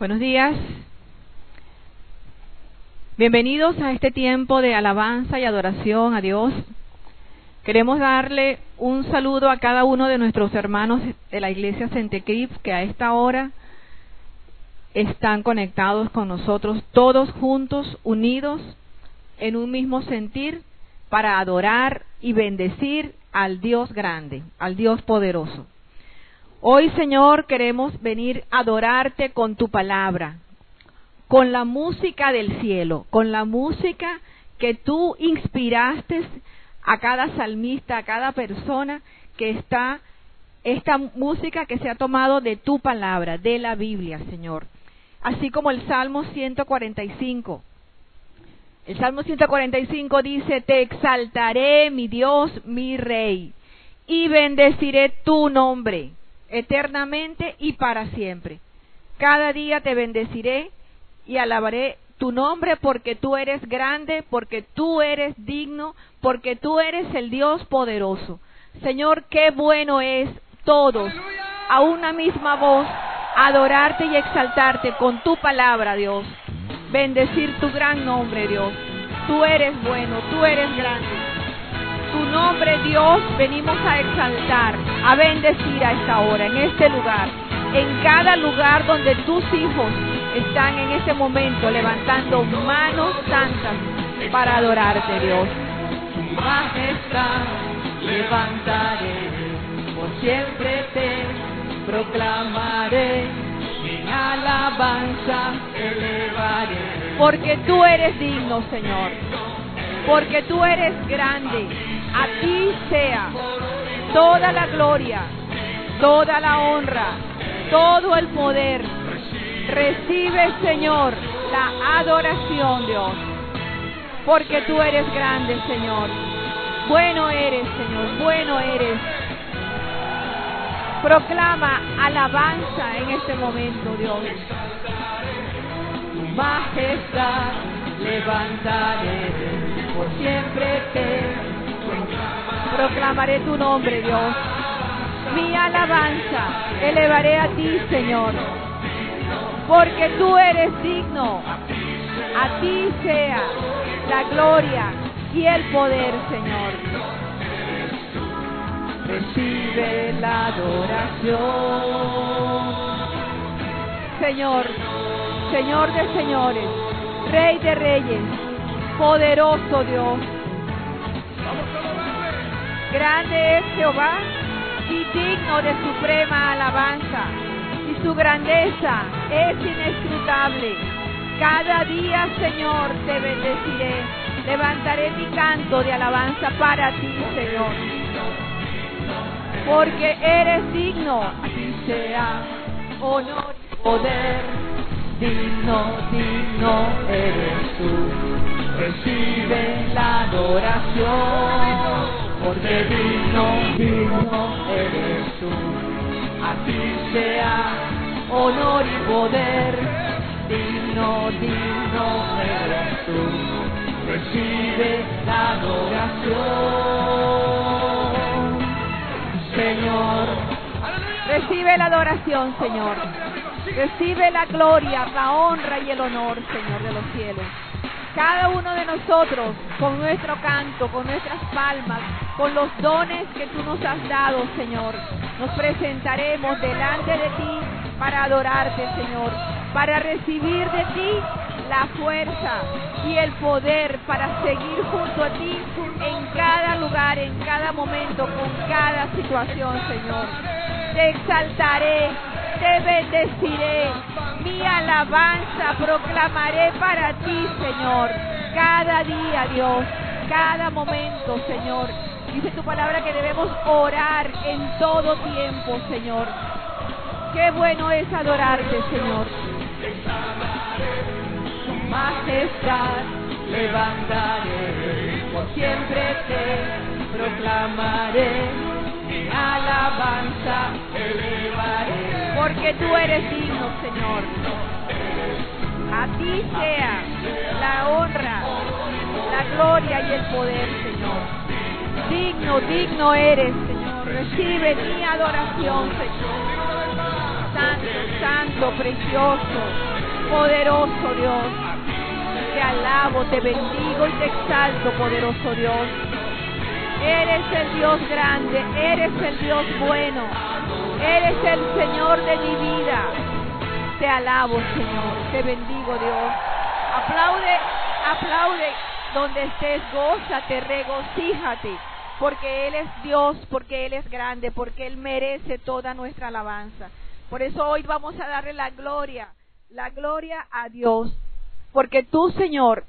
Buenos días. Bienvenidos a este tiempo de alabanza y adoración a Dios. Queremos darle un saludo a cada uno de nuestros hermanos de la iglesia Centecrip que a esta hora están conectados con nosotros, todos juntos, unidos en un mismo sentir para adorar y bendecir al Dios grande, al Dios poderoso. Hoy, Señor, queremos venir a adorarte con tu palabra, con la música del cielo, con la música que tú inspiraste a cada salmista, a cada persona que está, esta música que se ha tomado de tu palabra, de la Biblia, Señor. Así como el Salmo 145. El Salmo 145 dice, te exaltaré, mi Dios, mi Rey, y bendeciré tu nombre eternamente y para siempre. Cada día te bendeciré y alabaré tu nombre porque tú eres grande, porque tú eres digno, porque tú eres el Dios poderoso. Señor, qué bueno es todos a una misma voz adorarte y exaltarte con tu palabra, Dios. Bendecir tu gran nombre, Dios. Tú eres bueno, tú eres grande. Tu nombre, Dios, venimos a exaltar, a bendecir a esta hora, en este lugar, en cada lugar donde tus hijos están en este momento levantando manos santas para adorarte, Dios. Majestad levantaré, por siempre te proclamaré, mi alabanza elevaré. Porque tú eres digno, Señor. Porque tú eres grande. A ti sea toda la gloria, toda la honra, todo el poder Recibe, Señor, la adoración, Dios. Porque tú eres grande, Señor. Bueno eres, Señor, bueno eres. Proclama alabanza en este momento, Dios. Majestad levantaré, por siempre te proclamaré tu nombre, Dios. Mi alabanza elevaré a ti, Señor porque tú eres digno. A ti sea la gloria y el poder, Señor. Recibe la adoración. Señor, Señor de señores, Rey de reyes, poderoso Dios. Grande es Jehová y digno de suprema alabanza y su grandeza es inescrutable. Cada día, Señor, te bendeciré. Levantaré mi canto de alabanza para ti, Señor. Porque eres digno. Así sea honor y poder. Digno, digno eres tú. Recibe la adoración. Porque digno, digno eres tú. Así sea honor y poder, digno, digno eres tú. Recibe la adoración, Señor. Recibe la adoración, Señor. Recibe la gloria, la honra y el honor, Señor de los cielos. Cada uno de nosotros, con nuestro canto, con nuestras palmas, con los dones que tú nos has dado, Señor, nos presentaremos delante de ti para adorarte, Señor, para recibir de ti la fuerza y el poder para seguir junto a ti en cada lugar, en cada momento, con cada situación, Señor. Te exaltaré, te bendeciré, mi alabanza proclamaré para ti, Señor, cada día, Dios, cada momento, Señor. Dice tu palabra que debemos orar en todo tiempo, Señor. Qué bueno es adorarte, Señor. Tu majestad levantaré, por siempre te proclamaré, mi alabanza. Porque tú eres digno, Señor. A ti sea la honra, la gloria y el poder, Señor. Digno, digno eres, Señor. Recibe mi adoración, Señor. santo, santo, precioso, poderoso Dios. Te alabo, te bendigo y te exalto, poderoso Dios. Eres el Dios grande, eres el Dios bueno, eres el Señor de mi vida. Te alabo, Señor, te bendigo, Dios. Aplaude, aplaude donde estés, gózate, regocíjate, porque Él es Dios, porque Él es grande, porque Él merece toda nuestra alabanza. Por eso hoy vamos a darle la gloria, la gloria a Dios, porque tú, Señor,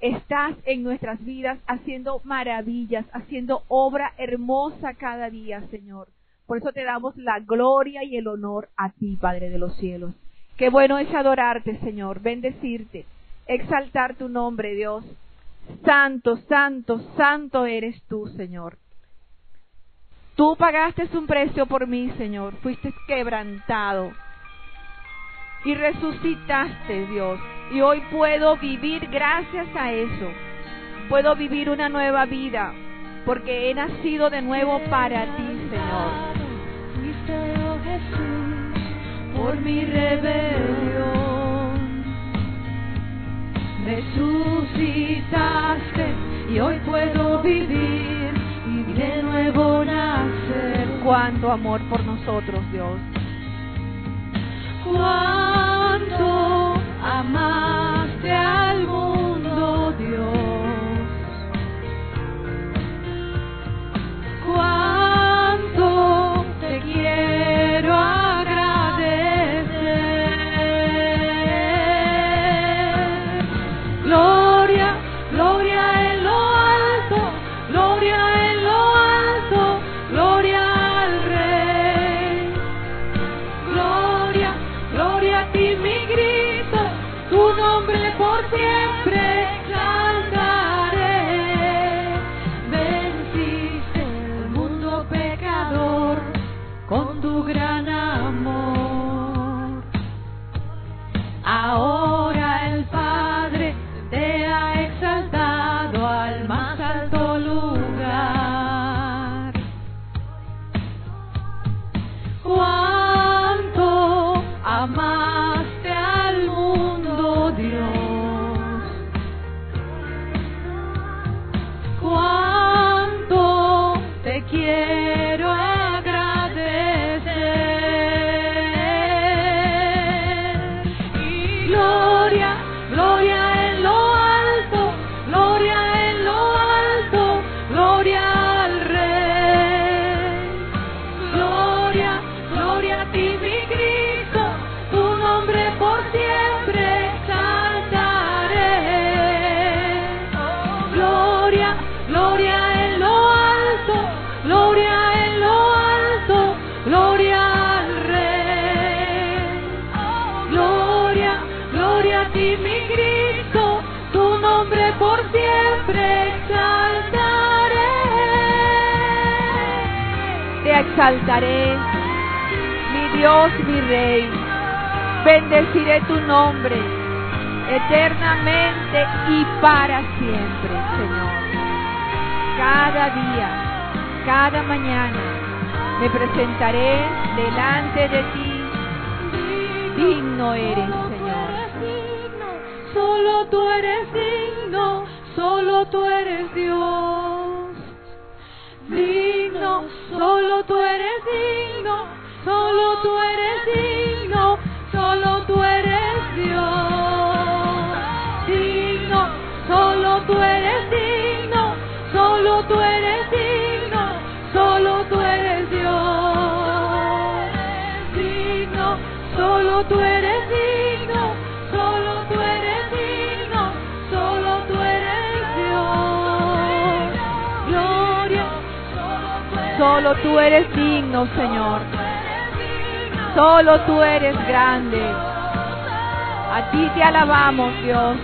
estás en nuestras vidas haciendo maravillas, haciendo obra hermosa cada día, Señor. Por eso te damos la gloria y el honor a ti, Padre de los cielos. Qué bueno es adorarte, Señor, bendecirte, exaltar tu nombre, Dios. Santo, santo, santo eres tú, Señor. Tú pagaste un precio por mí, Señor. Fuiste quebrantado. Y resucitaste, Dios. Y hoy puedo vivir gracias a eso. Puedo vivir una nueva vida. Porque he nacido de nuevo para ti, Señor. por mi rebelión resucitaste y hoy puedo vivir y de nuevo nacer. Cuánto amor por nosotros, Dios. Cuánto amaste exaltaré, mi Dios, mi Rey. Bendeciré tu nombre eternamente y para siempre, Señor. Cada día, cada mañana, me presentaré delante de ti. Digno eres, Señor. Solo tú eres digno, solo tú eres Dios. Digno Solo tú eres digno, solo tú eres digno, solo tú eres Dios. Digno, solo tú eres digno, Solo tú eres digno, Señor. Solo tú eres grande. A ti te alabamos, Dios.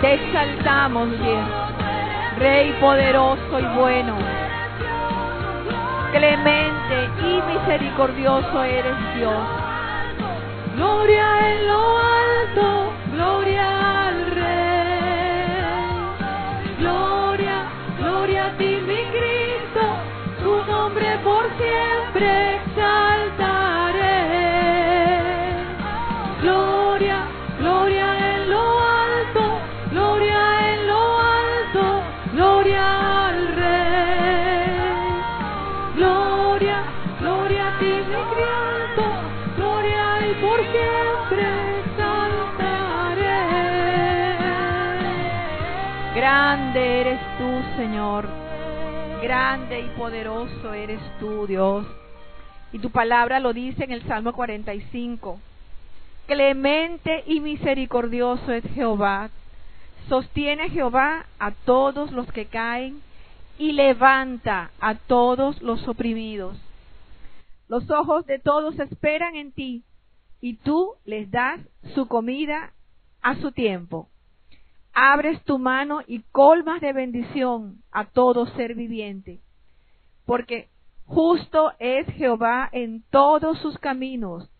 Te exaltamos, Dios. Rey poderoso y bueno. Clemente y misericordioso eres Dios. Gloria en lo alto, Grande y poderoso eres tú, Dios. Y tu palabra lo dice en el Salmo 45. Clemente y misericordioso es Jehová. Sostiene Jehová a todos los que caen y levanta a todos los oprimidos. Los ojos de todos esperan en ti y tú les das su comida a su tiempo. Abres tu mano y colmas de bendición a todo ser viviente, porque justo es Jehová en todos sus caminos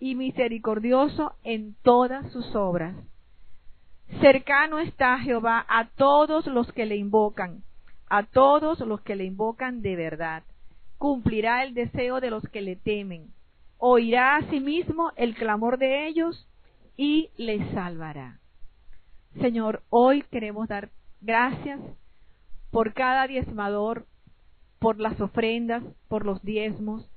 y misericordioso en todas sus obras. Cercano está Jehová a todos los que le invocan, a todos los que le invocan de verdad. Cumplirá el deseo de los que le temen. Oirá asimismo el clamor de ellos y les salvará. Señor, hoy queremos dar gracias por cada diezmador, por las ofrendas, por los diezmos,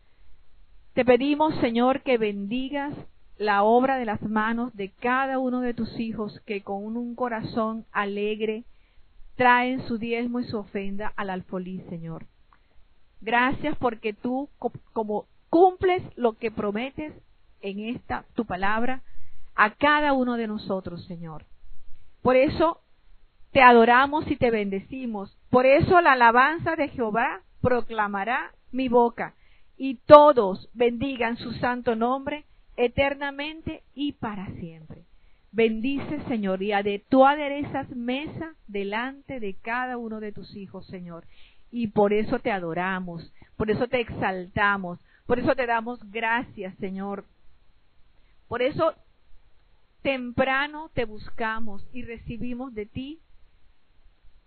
te pedimos, Señor, que bendigas la obra de las manos de cada uno de tus hijos que con un corazón alegre traen su diezmo y su ofrenda al alfolí, Señor. Gracias porque tú, como cumples lo que prometes en esta tu palabra a cada uno de nosotros, Señor. Por eso te adoramos y te bendecimos. Por eso la alabanza de Jehová proclamará mi boca y todos bendigan su santo nombre eternamente y para siempre. Bendice, Señor, y de tú aderezas mesa delante de cada uno de tus hijos, Señor. Y por eso te adoramos, por eso te exaltamos, por eso te damos gracias, Señor. Por eso temprano te buscamos y recibimos de ti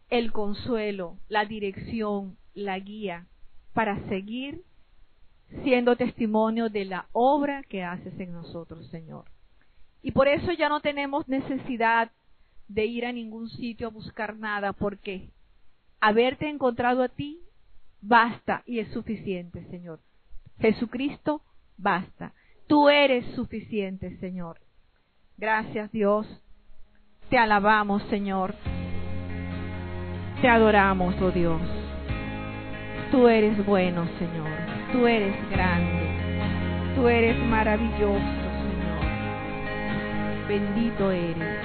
el consuelo, la dirección, la guía para seguir siendo testimonio de la obra que haces en nosotros, Señor. Y por eso ya no tenemos necesidad de ir a ningún sitio a buscar nada, porque haberte encontrado a ti basta y es suficiente, Señor. Jesucristo basta. Tú eres suficiente, Señor. Gracias, Dios. Te alabamos, Señor. Te adoramos, oh Dios. Tú eres bueno, Señor. Tú eres grande, tú eres maravilloso, Señor. Bendito eres.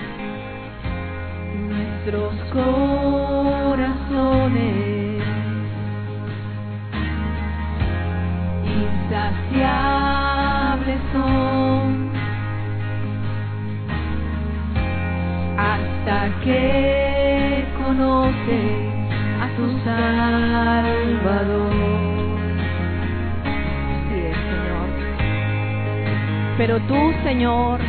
Nuestros corazones insaciables que conoces a tu Salvador. Pero tú, Señor,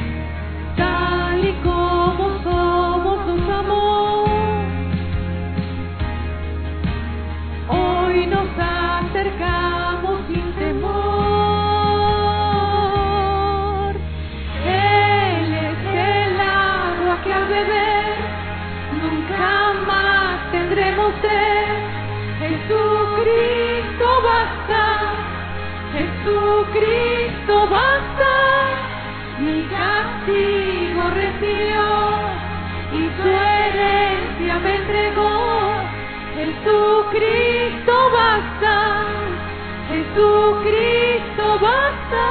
Jesucristo basta.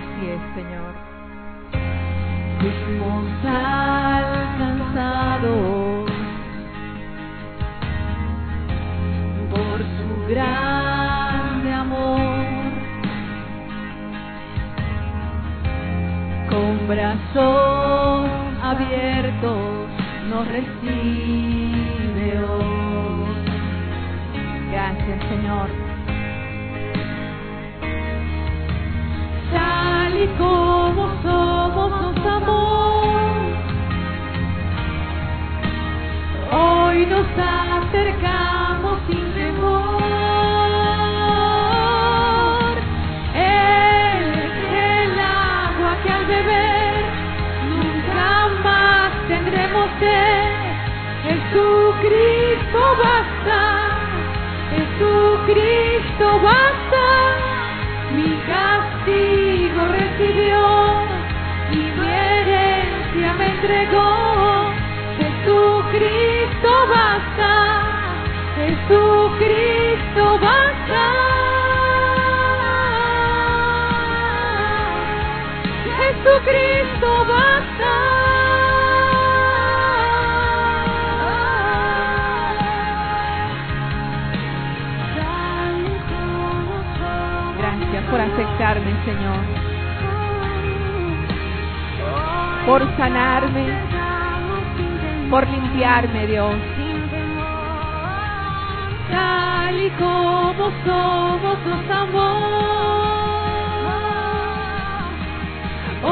Así es, Señor. Fuimos alcanzados por su gran con brazos abiertos nos recibe Señor. Tal y como somos nos amó. Hoy nos acercamos Jesucristo basta. Gracias por aceptarme, Señor. Por sanarme, por limpiarme, Dios. Tal y como somos nos amó.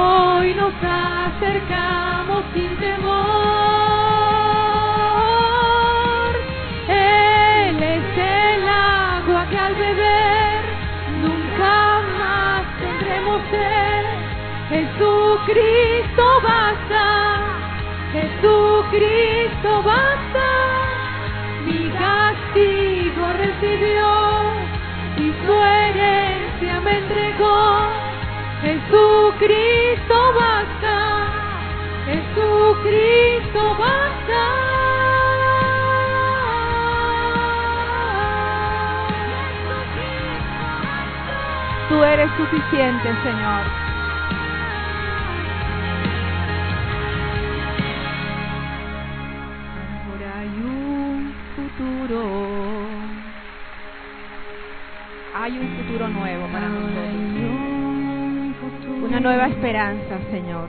Hoy nos acercamos sin temor. Él es el agua que al beber nunca más tendremos sed. Jesucristo basta, Jesucristo basta. Mi castigo recibió y su herencia me entregó. Tú eres suficiente, Señor. Ahora hay un futuro. Hay un futuro nuevo para nosotros. Una nueva esperanza, Señor.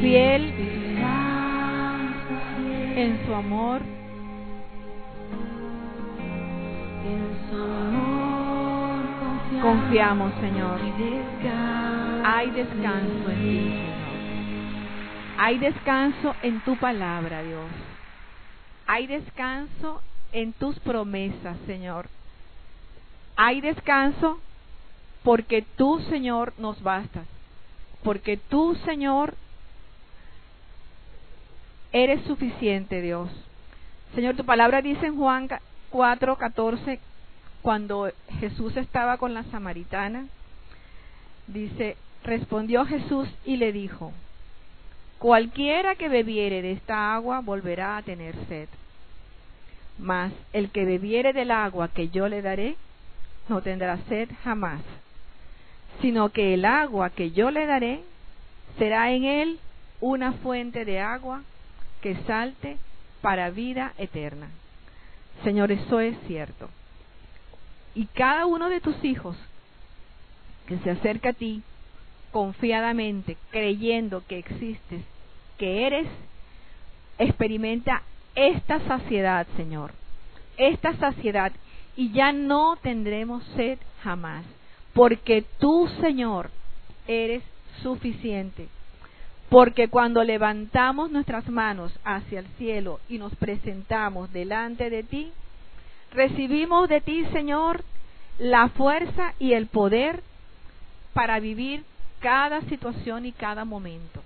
Fiel en su amor. Confiamos, Señor. Hay descanso en ti, Señor. Hay descanso en tu palabra, Dios. Hay descanso en tus promesas, Señor. Hay descanso porque tú, Señor, nos bastas. Porque tú, Señor, eres suficiente, Dios. Señor, tu palabra dice en Juan 4, 14, cuando Jesús estaba con la samaritana, dice, respondió Jesús y le dijo, cualquiera que bebiere de esta agua volverá a tener sed, mas el que bebiere del agua que yo le daré, no tendrá sed jamás, sino que el agua que yo le daré será en él una fuente de agua que salte para vida eterna. Señor, eso es cierto. Y cada uno de tus hijos que se acerca a ti confiadamente, creyendo que existes, que eres, experimenta esta saciedad, Señor. Esta saciedad. Y ya no tendremos sed jamás. Porque tú, Señor, eres suficiente. Porque cuando levantamos nuestras manos hacia el cielo y nos presentamos delante de ti, recibimos de ti, Señor, la fuerza y el poder para vivir cada situación y cada momento,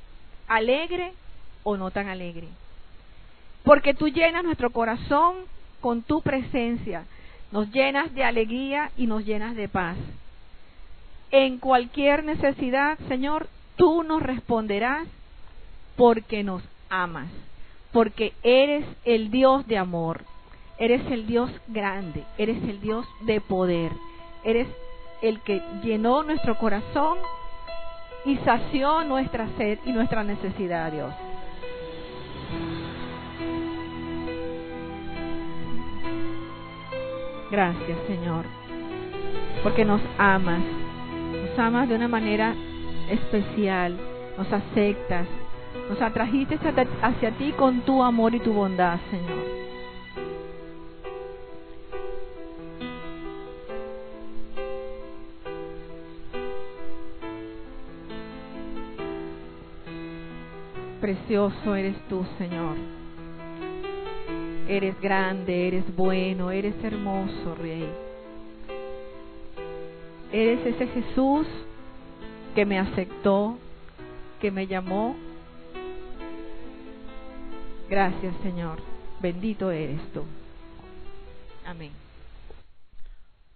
alegre o no tan alegre. Porque tú llenas nuestro corazón con tu presencia, nos llenas de alegría y nos llenas de paz. En cualquier necesidad, Señor, tú nos responderás porque nos amas, porque eres el Dios de amor, eres el Dios grande, eres el Dios de poder, eres el que llenó nuestro corazón y sació nuestra sed y nuestra necesidad, Dios. Gracias, Señor, porque nos amas, nos amas de una manera especial, nos aceptas, nos atrajiste hacia, ti con tu amor y tu bondad, Señor. Precioso eres tú, Señor. Eres grande, eres bueno, eres hermoso, Rey. Eres ese Jesús que me aceptó, que me llamó. Gracias, Señor. Bendito eres tú. Amén.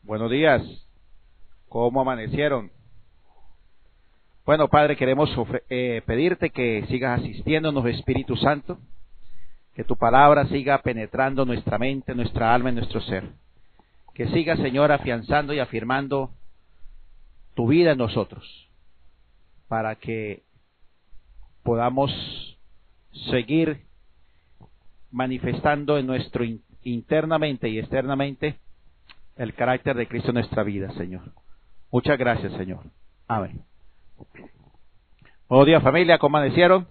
Buenos días. ¿Cómo amanecieron? Bueno, Padre, queremos eh, pedirte que sigas asistiéndonos, Espíritu Santo, que tu palabra siga penetrando nuestra mente, nuestra alma y nuestro ser. Que siga, Señor, afianzando y afirmando tu vida en nosotros, para que podamos seguir manifestando en nuestro internamente y externamente el carácter de Cristo en nuestra vida, Señor. Muchas gracias, Señor. Amén. Buenos días, familia, ¿cómo amanecieron?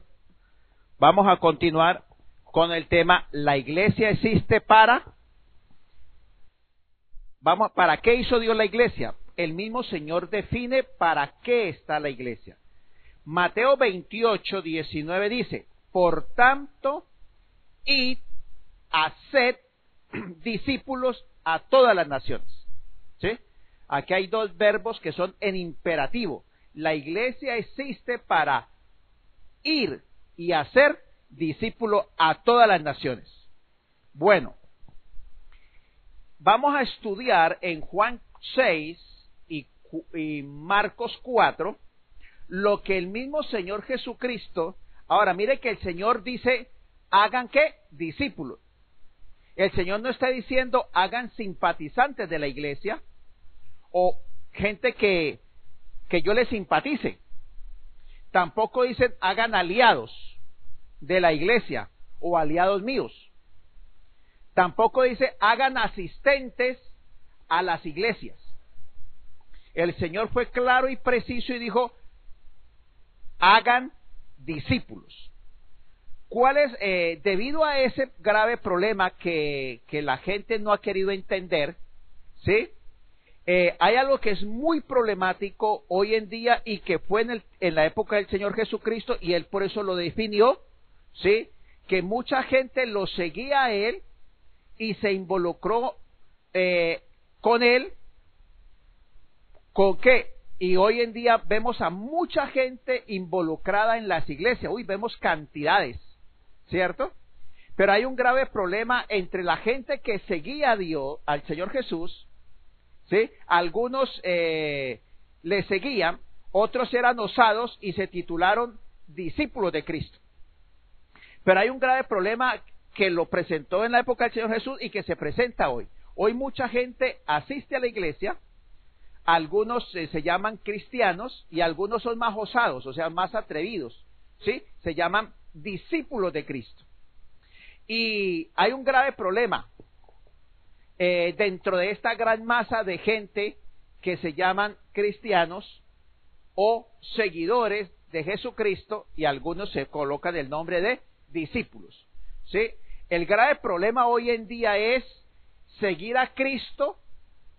Vamos a continuar con el tema La iglesia existe para Vamos, ¿para qué hizo Dios la iglesia? El mismo Señor define para qué está la iglesia. Mateo 28, 19 dice, por tanto, id, haced discípulos a todas las naciones. ¿Sí? Aquí hay dos verbos que son en imperativo. La iglesia existe para ir y hacer discípulo a todas las naciones. Bueno, vamos a estudiar en Juan 6 y, Marcos 4 lo que el mismo Señor Jesucristo, ahora mire que el Señor dice, hagan qué? Discípulos. El Señor no está diciendo hagan simpatizantes de la iglesia o gente que, que yo les simpatice. Tampoco dicen hagan aliados de la iglesia o aliados míos. Tampoco dice hagan asistentes a las iglesias. El Señor fue claro y preciso y dijo, hagan discípulos. ¿Cuál es, eh, debido a ese grave problema que, que, la gente no ha querido entender, ¿sí? Eh, hay algo que es muy problemático hoy en día y que fue en, el, en la época del Señor Jesucristo y Él por eso lo definió, ¿sí? Que mucha gente lo seguía a Él y se involucró eh, con Él, ¿con qué? Y hoy en día vemos a mucha gente involucrada en las iglesias. Uy, vemos cantidades, ¿cierto? Pero hay un grave problema entre la gente que seguía a Dios, al Señor Jesús, Algunos eh, le seguían, otros eran osados y se titularon discípulos de Cristo. Pero hay un grave problema que lo presentó en la época del Señor Jesús y que se presenta hoy. Hoy mucha gente asiste a la iglesia, algunos eh, se llaman cristianos y algunos son más osados, o sea, más atrevidos, ¿sí? Se llaman discípulos de Cristo. Y hay un grave problema eh, dentro de esta gran masa de gente que se llaman cristianos o seguidores de Jesucristo y algunos se colocan el nombre de discípulos. ¿sí? El grave problema hoy en día es seguir a Cristo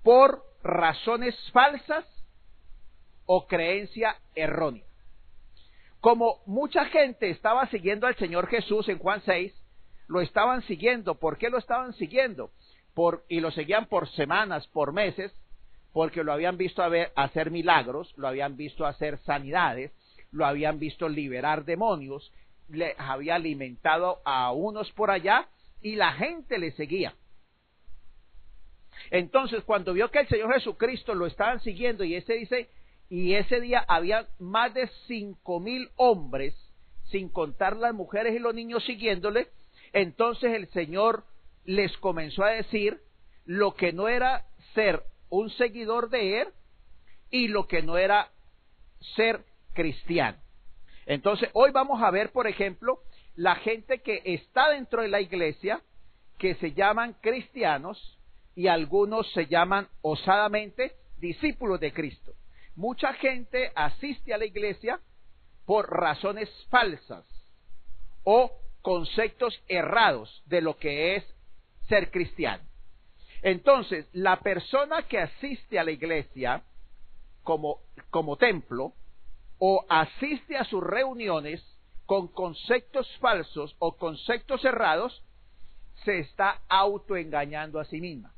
por razones falsas o creencia errónea. Como mucha gente estaba siguiendo al Señor Jesús en Juan 6, lo estaban siguiendo. ¿Por qué lo estaban siguiendo? Y lo seguían por semanas, por meses, porque lo habían visto hacer milagros, lo habían visto hacer sanidades, lo habían visto liberar demonios, le había alimentado a unos por allá y la gente le seguía. Entonces, cuando vio que el Señor Jesucristo lo estaban siguiendo y ese dice, y ese día había más de cinco mil hombres, sin contar las mujeres y los niños siguiéndole, entonces el Señor les comenzó a decir lo que no era ser un seguidor de Él y lo que no era ser cristiano. Entonces, hoy vamos a ver, por ejemplo, la gente que está dentro de la iglesia, que se llaman cristianos, y algunos se llaman osadamente discípulos de Cristo. Mucha gente asiste a la iglesia por razones falsas o conceptos errados de lo que es ser cristiano. Entonces, la persona que asiste a la iglesia como, como templo o asiste a sus reuniones con conceptos falsos o conceptos errados, se está autoengañando a sí misma.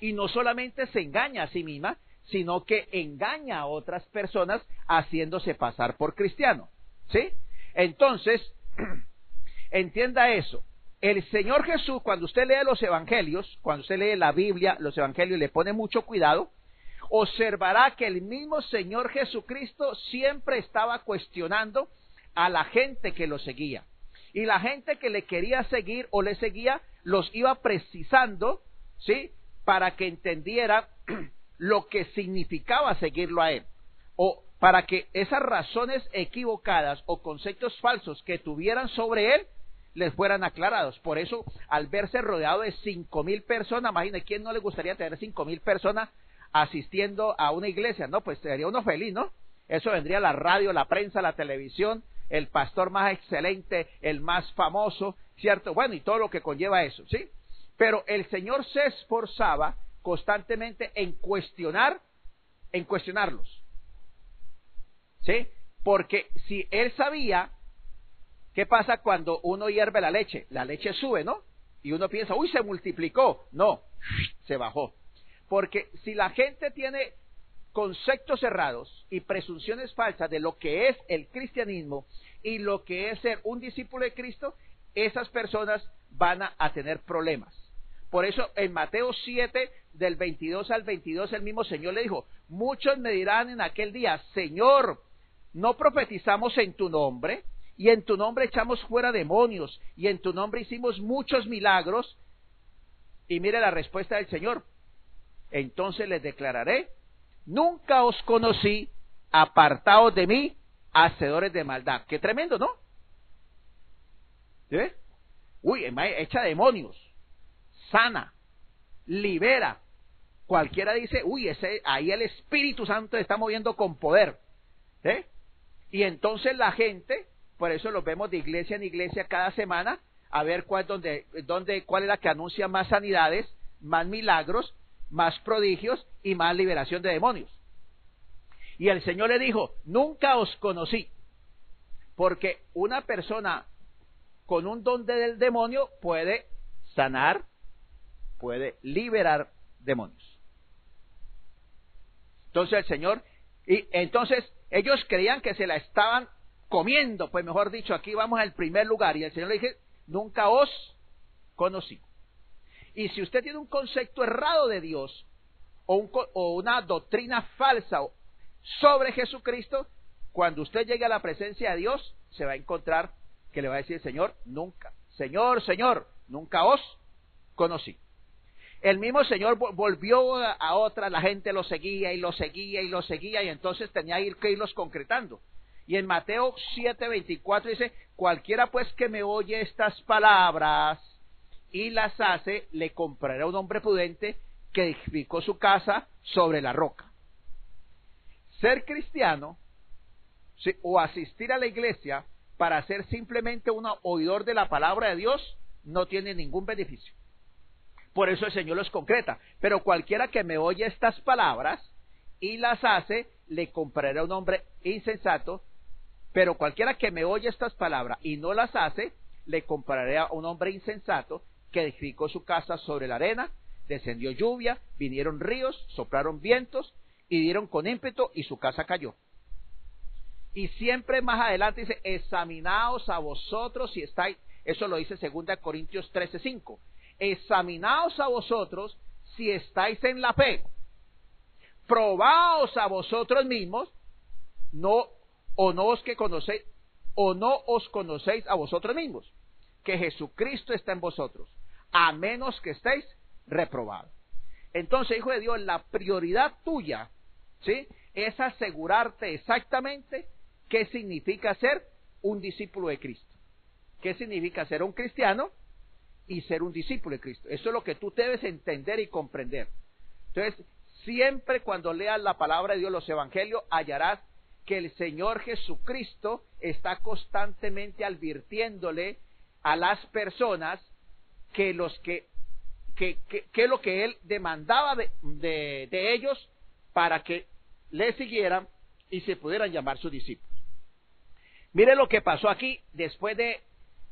Y no solamente se engaña a sí misma, sino que engaña a otras personas haciéndose pasar por cristiano. ¿Sí? Entonces, entienda eso. El Señor Jesús, cuando usted lee los evangelios, cuando usted lee la Biblia, los evangelios, le pone mucho cuidado, observará que el mismo Señor Jesucristo siempre estaba cuestionando a la gente que lo seguía. Y la gente que le quería seguir o le seguía, los iba precisando, ¿sí? Para que entendiera lo que significaba seguirlo a él. O para que esas razones equivocadas o conceptos falsos que tuvieran sobre él les fueran aclarados. Por eso, al verse rodeado de cinco mil personas, imagínate, ¿quién no le gustaría tener cinco mil personas asistiendo a una iglesia? No, pues sería uno feliz, ¿no? Eso vendría la radio, la prensa, la televisión, el pastor más excelente, el más famoso, ¿cierto? Bueno, y todo lo que conlleva eso, ¿sí? Pero el Señor se esforzaba constantemente en cuestionar, en cuestionarlos. ¿Sí? Porque si él sabía ¿Qué pasa cuando uno hierve la leche? La leche sube, ¿no? Y uno piensa, uy, se multiplicó. No, se bajó. Porque si la gente tiene conceptos cerrados y presunciones falsas de lo que es el cristianismo y lo que es ser un discípulo de Cristo, esas personas van a, tener problemas. Por eso en Mateo 7, del 22 al 22, el mismo Señor le dijo, muchos me dirán en aquel día, Señor, ¿no profetizamos en tu nombre? Y en tu nombre echamos fuera demonios, y en tu nombre hicimos muchos milagros. Y mire la respuesta del Señor. Entonces les declararé, nunca os conocí, apartados de mí, hacedores de maldad. Qué tremendo, ¿no? Uy, echa demonios, sana, libera. Cualquiera dice, uy, ese, ahí el Espíritu Santo está moviendo con poder. ¿Sí? Y entonces la gente por eso los vemos de iglesia en iglesia cada semana a ver cuál, donde, donde, cuál es la que anuncia más sanidades, más milagros, más prodigios y más liberación de demonios. Y el Señor le dijo, nunca os conocí, porque una persona con un don del demonio puede sanar, puede liberar demonios. Entonces el Señor, y entonces ellos creían que se la estaban comiendo, pues mejor dicho, aquí vamos al primer lugar. Y el Señor le dije, nunca os conocí. Y si usted tiene un concepto errado de Dios o, o una doctrina falsa sobre Jesucristo, cuando usted llegue a la presencia de Dios, se va a encontrar que le va a decir, Señor, nunca, Señor, Señor, nunca os conocí. El mismo Señor volvió a otra, la gente lo seguía y lo seguía y lo seguía y entonces tenía que irlos concretando. Y en Mateo 7:24 dice, cualquiera pues que me oye estas palabras y las hace, le comprará un hombre prudente que edificó su casa sobre la roca. Ser cristiano o asistir a la iglesia para ser simplemente un oidor de la palabra de Dios no tiene ningún beneficio. Por eso el Señor los concreta. Pero cualquiera que me oye estas palabras y las hace, le comprará un hombre insensato pero cualquiera que me oye estas palabras y no las hace, le compararé a un hombre insensato que edificó su casa sobre la arena, descendió lluvia, vinieron ríos, soplaron vientos y dieron con ímpetu y su casa cayó. Y siempre más adelante dice, examinaos a vosotros si estáis, eso lo dice 2 Corintios 13:5, examinaos a vosotros si estáis en la fe, probaos a vosotros mismos, no o no os conocéis, o no os conocéis a vosotros mismos, que Jesucristo está en vosotros, a menos que estéis reprobados. Entonces, hijo de Dios, la prioridad tuya, ¿sí? Es asegurarte exactamente qué significa ser un discípulo de Cristo. ¿Qué significa ser un cristiano y ser un discípulo de Cristo? Eso es lo que tú debes entender y comprender. Entonces, siempre cuando leas la palabra de Dios, los evangelios, hallarás que el Señor Jesucristo está constantemente advirtiéndole a las personas que los que que, que, lo que él demandaba de, de, ellos para que le siguieran y se pudieran llamar sus discípulos. Mire lo que pasó aquí después de,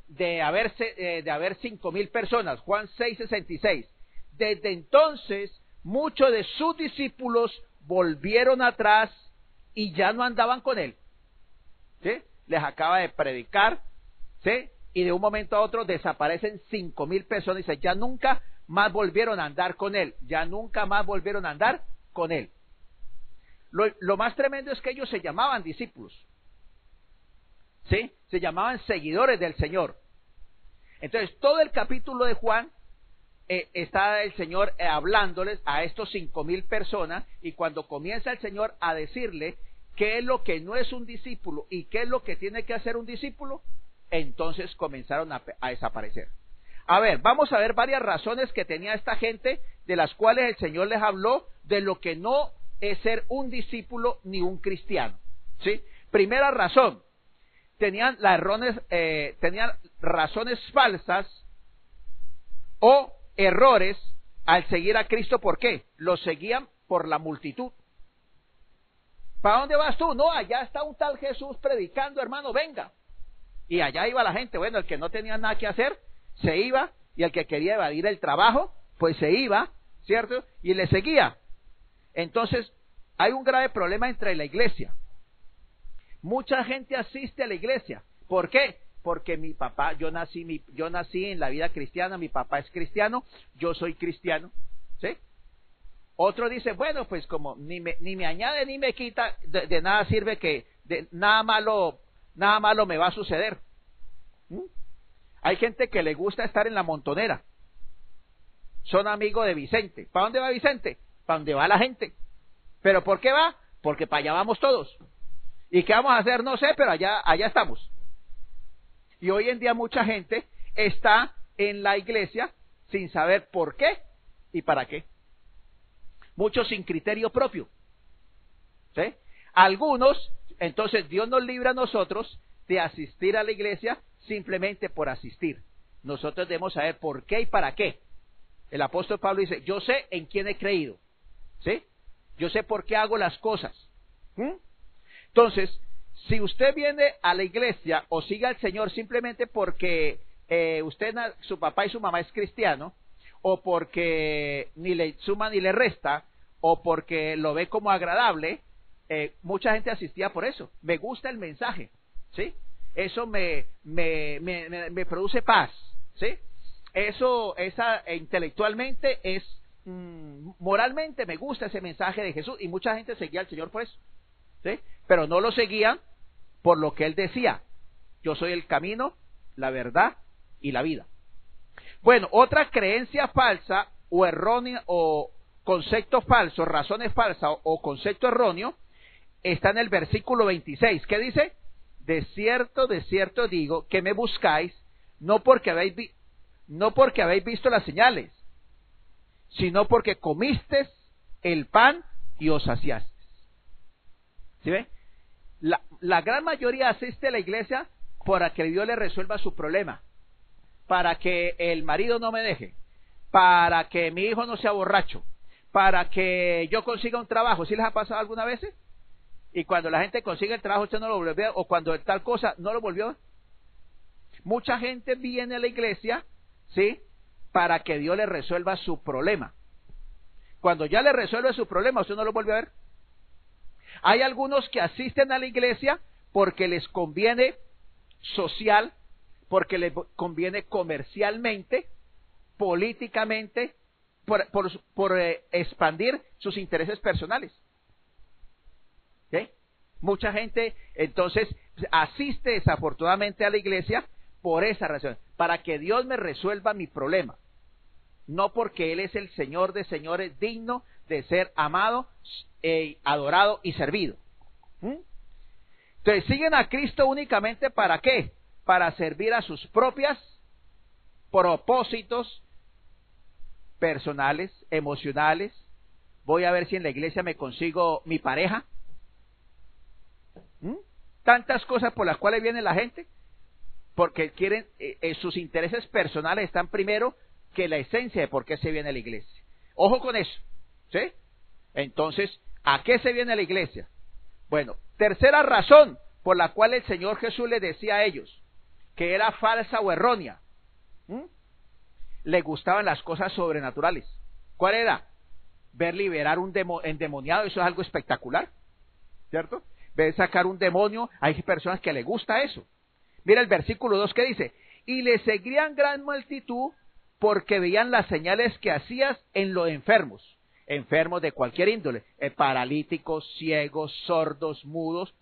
de, haberse, eh, de haber cinco mil personas, Juan 6:66. Desde entonces, muchos de sus discípulos volvieron atrás y ya no andaban con él. ¿Sí? Les acaba de predicar, ¿sí? y de un momento a otro desaparecen cinco mil personas. Dice, ya nunca más volvieron a andar con él, ya nunca más volvieron a andar con él. Lo, lo más tremendo es que ellos se llamaban discípulos. ¿Sí? Se llamaban seguidores del Señor. Entonces, todo el capítulo de Juan eh, está el Señor eh, hablándoles a estos cinco mil personas y cuando comienza el Señor a decirle qué es lo que no es un discípulo y qué es lo que tiene que hacer un discípulo, entonces comenzaron a, desaparecer. A ver, vamos a ver varias razones que tenía esta gente de las cuales el Señor les habló de lo que no es ser un discípulo ni un cristiano. ¿Sí? Primera razón, tenían, las errones, eh, tenían razones falsas o errores al seguir a Cristo. ¿Por qué? Lo seguían por la multitud. ¿Para dónde vas tú? No, allá está un tal Jesús predicando, hermano, venga. Y allá iba la gente. Bueno, el que no tenía nada que hacer, se iba. Y el que quería evadir el trabajo, pues se iba, ¿cierto? Y le seguía. Entonces, hay un grave problema entre la iglesia. Mucha gente asiste a la iglesia. ¿Por qué? Porque mi papá, yo nací, mi, yo nací en la vida cristiana, mi papá es cristiano, yo soy cristiano. ¿Sí? Otro dice, bueno, pues como ni me, ni me añade ni me quita, de, nada sirve que de, nada malo, nada malo me va a suceder. Hay gente que le gusta estar en la montonera. Son amigos de Vicente. ¿Para dónde va Vicente? Para dónde va la gente. ¿Pero por qué va? Porque para allá vamos todos. ¿Y qué vamos a hacer? No sé, pero allá, allá estamos. Y hoy en día mucha gente está en la iglesia sin saber por qué y para qué. Muchos sin criterio propio. ¿Sí? Algunos, entonces Dios nos libra a nosotros de asistir a la iglesia simplemente por asistir. Nosotros debemos saber por qué y para qué. El apóstol Pablo dice, yo sé en quién he creído. ¿Sí? Yo sé por qué hago las cosas. Entonces, si usted viene a la iglesia o sigue al Señor simplemente porque eh, usted, su papá y su mamá es cristiano, o porque ni le suma ni le resta, o porque lo ve como agradable, eh, mucha gente asistía por eso. Me gusta el mensaje, ¿sí? Eso me, me, me, me produce paz, ¿sí? Eso, esa, e intelectualmente es, mm, moralmente me gusta ese mensaje de Jesús y mucha gente seguía al Señor por eso. Pero no lo seguían por lo que él decía. Yo soy el camino, la verdad y la vida. Bueno, otra creencia falsa o errónea o concepto falso, razones falsas o, concepto erróneo está en el versículo 26. ¿Qué dice? De cierto, de cierto digo que me buscáis no porque habéis no porque habéis visto las señales, sino porque comisteis el pan y os saciaste. ¿Sí ve? La, gran mayoría asiste a la iglesia para que Dios le resuelva su problema, para que el marido no me deje, para que mi hijo no sea borracho, para que yo consiga un trabajo. ¿Sí les ha pasado alguna vez? Y cuando la gente consigue el trabajo, usted no lo volvió o cuando tal cosa no lo volvió. Mucha gente viene a la iglesia, ¿sí? Para que Dios le resuelva su problema. Cuando ya le resuelve su problema, usted no lo vuelve a ver. Hay algunos que asisten a la iglesia porque les conviene social, porque les conviene comercialmente, políticamente, por, eh, expandir sus intereses personales. Mucha gente entonces asiste desafortunadamente a la iglesia por esa razón, para que Dios me resuelva mi problema. No porque Él es el Señor de señores digno de ser amado, eh, adorado y servido. ¿Mm? Entonces, siguen a Cristo únicamente para qué? Para servir a sus propias propósitos personales, emocionales. Voy a ver si en la iglesia me consigo mi pareja. ¿Mm? Tantas cosas por las cuales viene la gente, porque quieren, eh, eh, sus intereses personales están primero que la esencia de por qué se viene a la iglesia. Ojo con eso. Entonces, ¿a qué se viene la iglesia? Bueno, tercera razón por la cual el Señor Jesús le decía a ellos que era falsa o errónea. Le gustaban las cosas sobrenaturales. ¿Cuál era? Ver liberar un endemoniado, eso es algo espectacular. ¿Cierto? Ver sacar un demonio, hay personas que le gusta eso. Mira el versículo 2 que dice, y le seguían gran multitud porque veían las señales que hacías en los enfermos, enfermos de cualquier índole, eh, paralíticos, ciegos, sordos, mudos,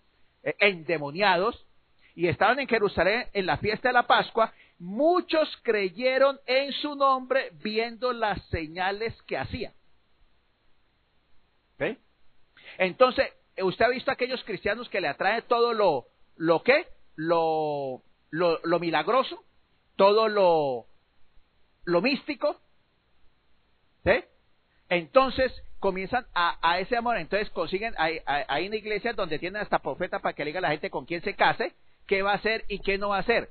eh, endemoniados, y estaban en Jerusalén en la fiesta de la Pascua, muchos creyeron en su nombre viendo las señales que hacía. ¿Ve? Entonces, usted ha visto a aquellos cristianos que le atrae todo lo, lo que, lo, lo, lo milagroso, todo lo, lo místico, ¿sí? Entonces comienzan a, a, ese amor, entonces consiguen, hay, hay, una iglesia donde tienen hasta profeta para que le diga a la gente con quién se case, qué va a hacer y qué no va a hacer.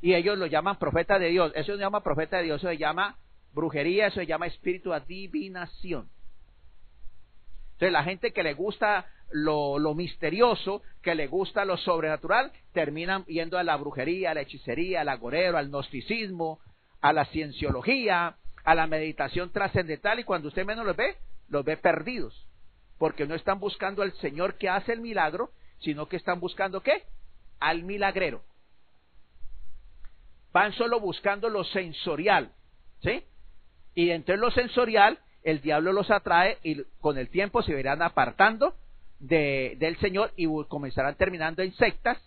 Y ellos lo llaman profeta de Dios. Eso se llama profeta de Dios, eso se llama brujería, eso se llama espíritu adivinación. Entonces la gente que le gusta lo, lo, misterioso, que le gusta lo sobrenatural, terminan yendo a la brujería, a la hechicería, al agorero, al gnosticismo, a la cienciología, a la meditación trascendental y cuando usted menos los ve, los ve perdidos, porque no están buscando al Señor que hace el milagro, sino que están buscando qué? Al milagrero. Van solo buscando lo sensorial, ¿sí? Y entre lo sensorial, el diablo los atrae y con el tiempo se verán apartando de, del Señor y comenzarán terminando en sectas,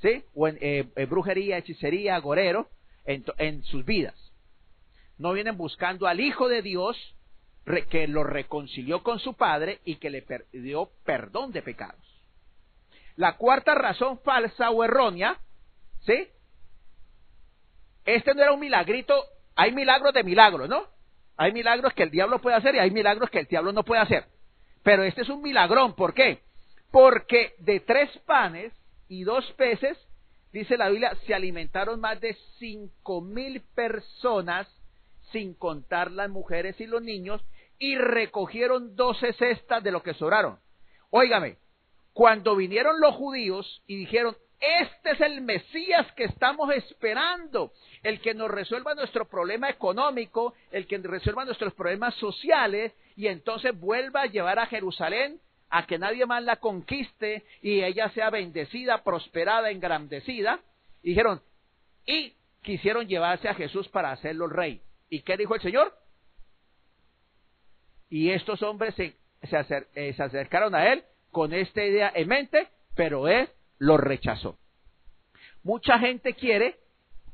¿sí? O en eh, brujería, hechicería, agorero, en, sus vidas. No vienen buscando al Hijo de Dios que lo reconcilió con su Padre y que le dio perdón de pecados. La cuarta razón falsa o errónea, ¿sí? Este no era un milagrito, hay milagros de milagros, ¿no? Hay milagros que el diablo puede hacer y hay milagros que el diablo no puede hacer. Pero este es un milagrón, ¿por qué? Porque de tres panes y dos peces dice la Biblia, se alimentaron más de cinco mil personas, sin contar las mujeres y los niños, y recogieron doce cestas de lo que sobraron. Óigame, cuando vinieron los judíos y dijeron, este es el Mesías que estamos esperando, el que nos resuelva nuestro problema económico, el que resuelva nuestros problemas sociales, y entonces vuelva a llevar a Jerusalén a que nadie más la conquiste y ella sea bendecida, prosperada, engrandecida. Dijeron, y quisieron llevarse a Jesús para hacerlo rey. ¿Y qué dijo el Señor? Y estos hombres se, eh, se, acercaron a él con esta idea en mente, pero él lo rechazó. Mucha gente quiere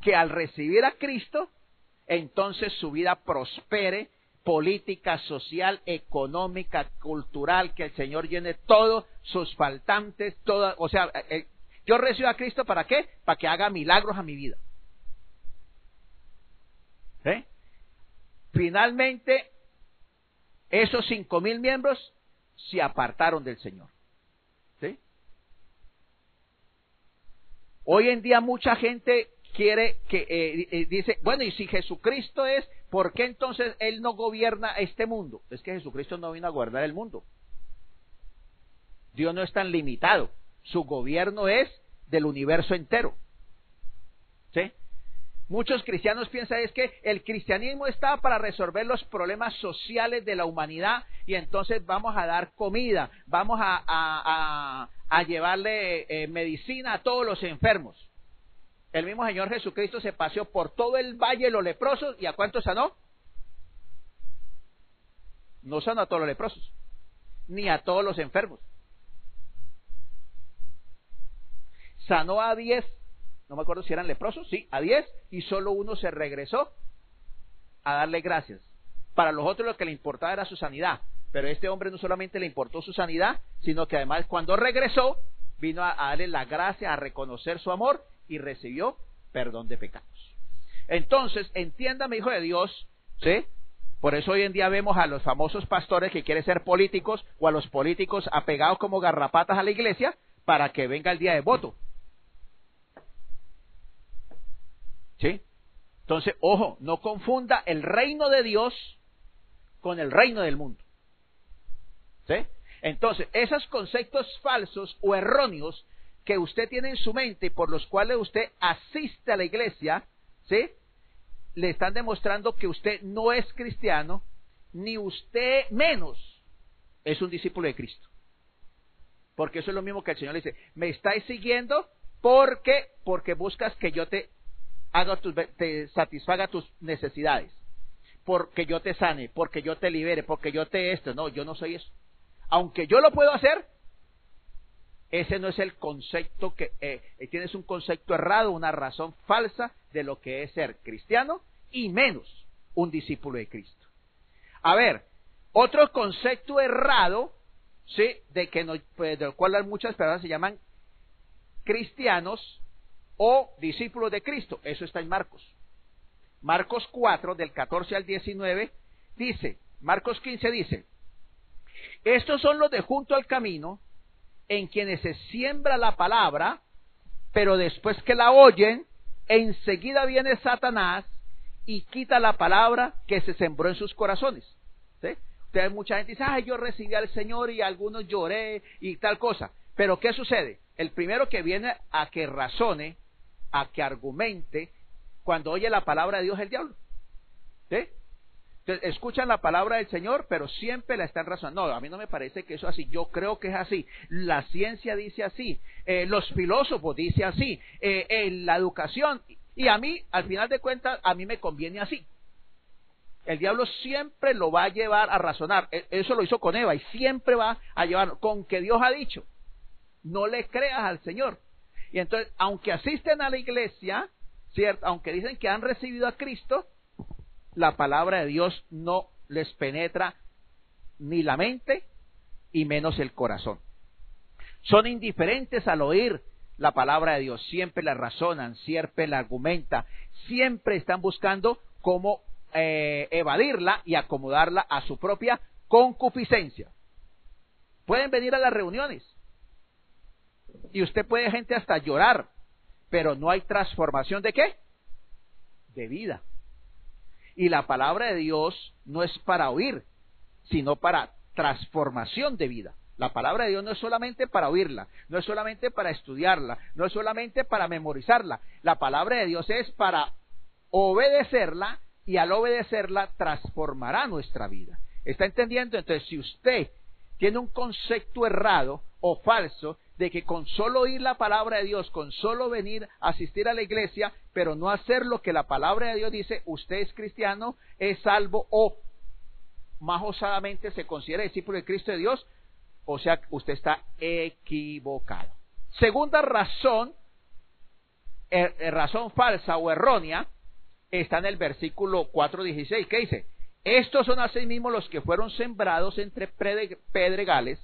que al recibir a Cristo, entonces su vida prospere, política, social, económica, cultural, que el Señor llene todos sus faltantes, todo, o sea, eh, eh, yo recibo a Cristo para qué? Para que haga milagros a mi vida. ¿Eh? Finalmente, esos cinco mil miembros se apartaron del Señor. ¿Sí? Hoy en día mucha gente quiere que eh, dice, bueno, y si Jesucristo es ¿por qué entonces Él no gobierna este mundo? Es que Jesucristo no vino a gobernar el mundo. Dios no es tan limitado. Su gobierno es del universo entero. ¿Sí? Muchos cristianos piensan es que el cristianismo está para resolver los problemas sociales de la humanidad y entonces vamos a dar comida, vamos a, llevarle eh, medicina a todos los enfermos. El mismo Señor Jesucristo se paseó por todo el valle de los leprosos y a cuántos sanó? No sanó a todos los leprosos, ni a todos los enfermos. Sanó a diez, no me acuerdo si eran leprosos, sí, a diez, y solo uno se regresó a darle gracias. Para los otros lo que le importaba era su sanidad, pero a este hombre no solamente le importó su sanidad, sino que además cuando regresó vino a, darle la gracia, a reconocer su amor y recibió perdón de pecados. Entonces, entiéndame, hijo de Dios, ¿sí? Por eso hoy en día vemos a los famosos pastores que quieren ser políticos o a los políticos apegados como garrapatas a la iglesia para que venga el día de voto. ¿Sí? Entonces, ojo, no confunda el reino de Dios con el reino del mundo. ¿Sí? Entonces, esos conceptos falsos o erróneos que usted tiene en su mente por los cuales usted asiste a la iglesia, ¿sí? Le están demostrando que usted no es cristiano, ni usted menos es un discípulo de Cristo. Porque eso es lo mismo que el Señor le dice, me estáis siguiendo porque porque buscas que yo te haga te satisfaga tus necesidades, porque yo te sane, porque yo te libere, porque yo te esto. No, yo no soy eso. Aunque yo lo puedo hacer, ese no es el concepto que eh, eh, tienes un concepto errado, una razón falsa de lo que es ser cristiano y menos un discípulo de Cristo. A ver, otro concepto errado, sí, de que no, pues, del cual muchas personas se llaman cristianos o discípulos de Cristo. Eso está en Marcos. Marcos 4, del 14 al 19, dice, Marcos 15 dice, estos son los de junto al camino, en quienes se siembra la palabra, pero después que la oyen, enseguida viene Satanás y quita la palabra que se sembró en sus corazones. ¿Sí? Entonces mucha gente dice, ay, yo recibí al Señor y algunos lloré y tal cosa. Pero ¿qué sucede? El primero que viene a que razone, a que argumente, cuando oye la palabra de Dios el diablo. ¿Sí? Escuchan la palabra del Señor, pero siempre la están razonando. No, a mí no me parece que eso es así. Yo creo que es así. La ciencia dice así. Eh, los filósofos dicen así. Eh, la educación. Y a mí, al final de cuentas, a mí me conviene así. El diablo siempre lo va a llevar a razonar. E, eso lo hizo con Eva y siempre va a llevar con que Dios ha dicho. No le creas al Señor. Y entonces, aunque asisten a la iglesia, ¿cierto? aunque dicen que han recibido a Cristo, la palabra de Dios no les penetra ni la mente y menos el corazón. Son indiferentes al oír la palabra de Dios, siempre la razonan, siempre la argumentan, siempre están buscando cómo eh, evadirla y acomodarla a su propia concupiscencia. Pueden venir a las reuniones y usted puede gente hasta llorar, pero no hay transformación de qué? De vida. Y la palabra de Dios no es para oír, sino para transformación de vida. La palabra de Dios no es solamente para oírla, no es solamente para estudiarla, no es solamente para memorizarla. La palabra de Dios es para obedecerla y al obedecerla transformará nuestra vida. ¿Está entendiendo? Entonces, si usted tiene un concepto errado o falso de que con solo oír la palabra de Dios, con solo venir a asistir a la iglesia, pero no hacer lo que la palabra de Dios dice, usted es cristiano, es salvo o más osadamente se considera discípulo de Cristo de Dios, o sea, usted está equivocado. Segunda razón, er, er, razón falsa o errónea, está en el versículo 4.16, que dice, estos son así mismos los que fueron sembrados entre pedregales,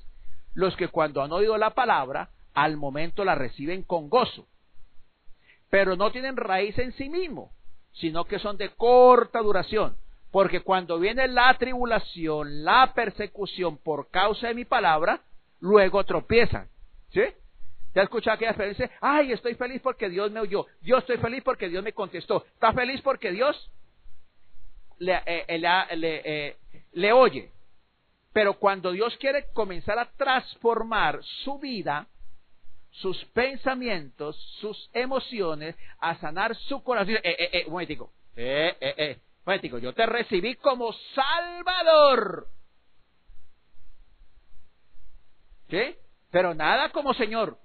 los que cuando han oído la palabra, al momento la reciben con gozo, pero no tienen raíz en sí mismo, sino que son de corta duración, porque cuando viene la tribulación, la persecución por causa de mi palabra, luego tropiezan. ¿Sí? ¿Ya escuchado aquella experiencia? Ay, estoy feliz porque Dios me oyó. Yo estoy feliz porque Dios me contestó. ¿Está feliz porque Dios le, eh, eh, le oye? Pero cuando Dios quiere comenzar a transformar su vida, sus pensamientos, sus emociones, a sanar su corazón. Eh, eh, eh, un momentico. Eh, eh, eh. Un. Yo te recibí como Salvador. ¿Sí? Pero nada como Señor.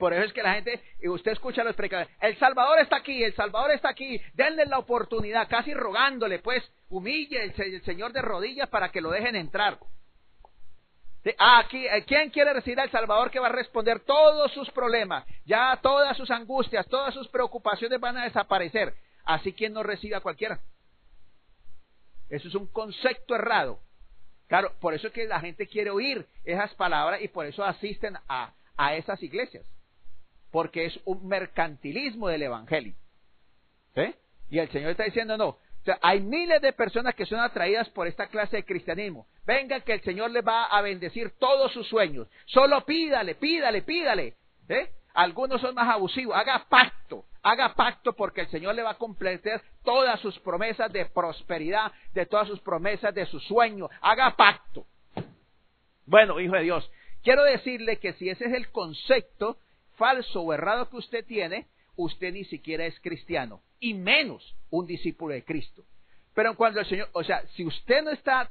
Por eso es que la gente, usted escucha a los predicadores, el Salvador está aquí, el Salvador está aquí, denle la oportunidad, casi rogándole, pues, humille el, Señor de rodillas para que lo dejen entrar. Ah, aquí, eh, ¿quién quiere recibir al Salvador que va a responder todos sus problemas? Ya todas sus angustias, todas sus preocupaciones van a desaparecer. Así quien no recibe a cualquiera. Eso es un concepto errado. Claro, por eso es que la gente quiere oír esas palabras y por eso asisten a, a esas iglesias porque es un mercantilismo del Evangelio. ¿Sí? Y el Señor está diciendo, no, o sea, hay miles de personas que son atraídas por esta clase de cristianismo. Venga que el Señor le va a bendecir todos sus sueños. Solo pídale, pídale, pídale. ¿Eh? Algunos son más abusivos. Haga pacto, haga pacto porque el Señor le va a completar todas sus promesas de prosperidad, de todas sus promesas de sus sueños. Haga pacto. Bueno, hijo de Dios, quiero decirle que si ese es el concepto, falso o errado que usted tiene, usted ni siquiera es cristiano, y menos un discípulo de Cristo. Pero cuando el Señor, o sea, si usted no está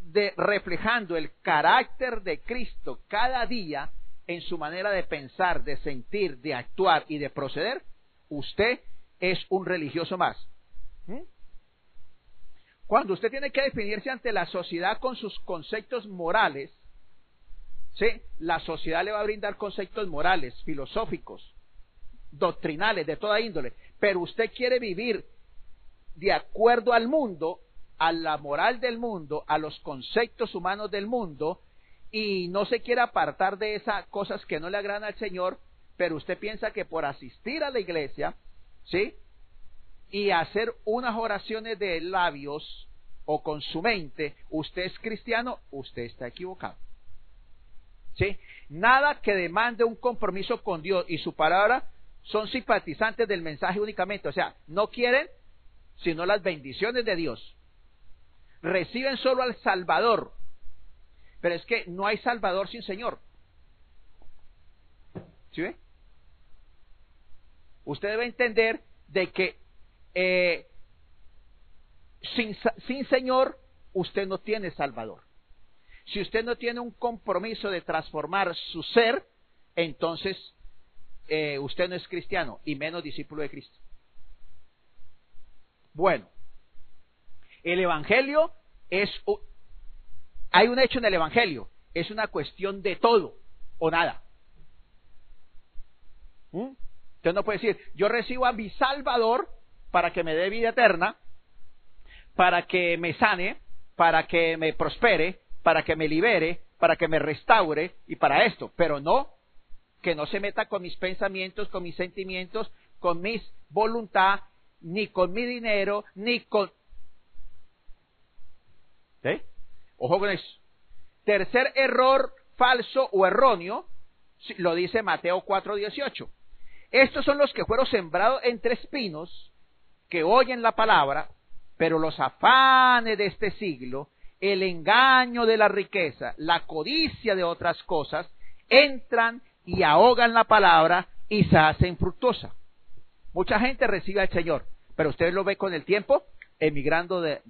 de, reflejando el carácter de Cristo cada día, en su manera de pensar, de sentir, de actuar y de proceder, usted es un religioso más. ¿Mm? Cuando usted tiene que definirse ante la sociedad con sus conceptos morales, ¿sí? la sociedad le va a brindar conceptos morales, filosóficos, doctrinales, de toda índole, pero usted quiere vivir de acuerdo al mundo, a la moral del mundo, a los conceptos humanos del mundo, y no se quiere apartar de esas cosas que no le agradan al Señor, pero usted piensa que por asistir a la iglesia, ¿sí? Y hacer unas oraciones de labios o con su mente, usted es cristiano, usted está equivocado. ¿Sí? Nada que demande un compromiso con Dios y su palabra son simpatizantes del mensaje únicamente, o sea, no quieren sino las bendiciones de Dios. Reciben solo al Salvador, pero es que no hay Salvador sin Señor. ¿Sí ve? Usted debe entender de que eh, sin, sin Señor usted no tiene Salvador. Si usted no tiene un compromiso de transformar su ser, entonces eh, usted no es cristiano y menos discípulo de Cristo. Bueno, el Evangelio es, hay un hecho en el Evangelio, es una cuestión de todo o nada. ¿Mm? Usted no puede decir, yo recibo a mi Salvador para que me dé vida eterna, para que me sane, para que me prospere, para que me libere, para que me restaure y para esto, pero no que no se meta con mis pensamientos, con mis sentimientos, con mis voluntad, ni con mi dinero, ni con... ¿Sí? Ojo con eso. Tercer error falso o erróneo, lo dice Mateo 4:18. Estos son los que fueron sembrados entre espinos, que oyen la palabra, pero los afanes de este siglo, el engaño de la riqueza, la codicia de otras cosas, entran y ahogan la palabra y se hacen fructuosa. Mucha gente recibe al Señor, pero usted lo ve con el tiempo emigrando de,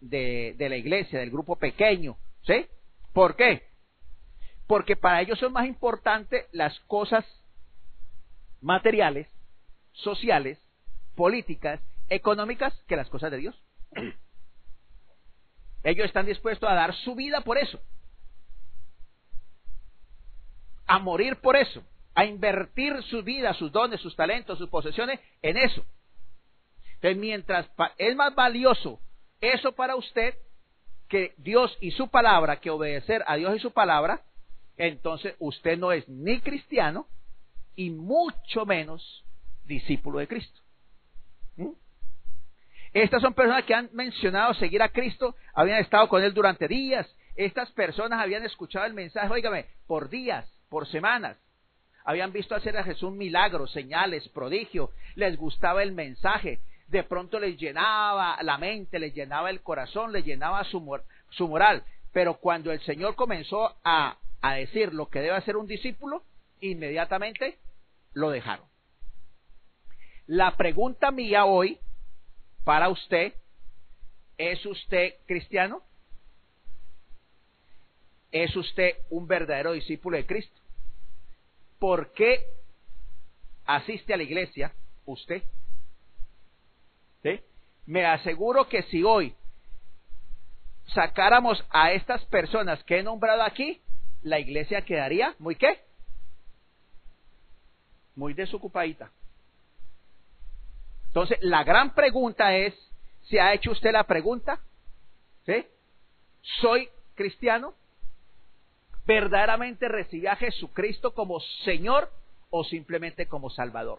de, la iglesia, del grupo pequeño. ¿Sí? ¿Por qué? Porque para ellos son más importantes las cosas materiales, sociales, políticas, económicas que las cosas de Dios. Ellos están dispuestos a dar su vida por eso. A morir por eso. A invertir su vida, sus dones, sus talentos, sus posesiones en eso. Entonces, mientras es más valioso eso para usted que Dios y su palabra, que obedecer a Dios y su palabra, entonces usted no es ni cristiano y mucho menos discípulo de Cristo. ¿Mm? Estas son personas que han mencionado seguir a Cristo, habían estado con Él durante días. Estas personas habían escuchado el mensaje, oígame, por días, por semanas. Habían visto hacer a Jesús milagros, señales, prodigios. Les gustaba el mensaje de pronto les llenaba la mente, les llenaba el corazón, les llenaba su, su moral. Pero cuando el Señor comenzó a, a decir lo que debe hacer un discípulo, inmediatamente lo dejaron. La pregunta mía hoy para usted, ¿es usted cristiano? ¿Es usted un verdadero discípulo de Cristo? ¿Por qué asiste a la iglesia usted? Me aseguro que si hoy sacáramos a estas personas que he nombrado aquí, la iglesia quedaría muy qué? Muy desocupadita. Entonces, la gran pregunta es, ¿se ha hecho usted la pregunta? ¿Sí? ¿Soy cristiano? ¿Verdaderamente recibí a Jesucristo como Señor o simplemente como Salvador?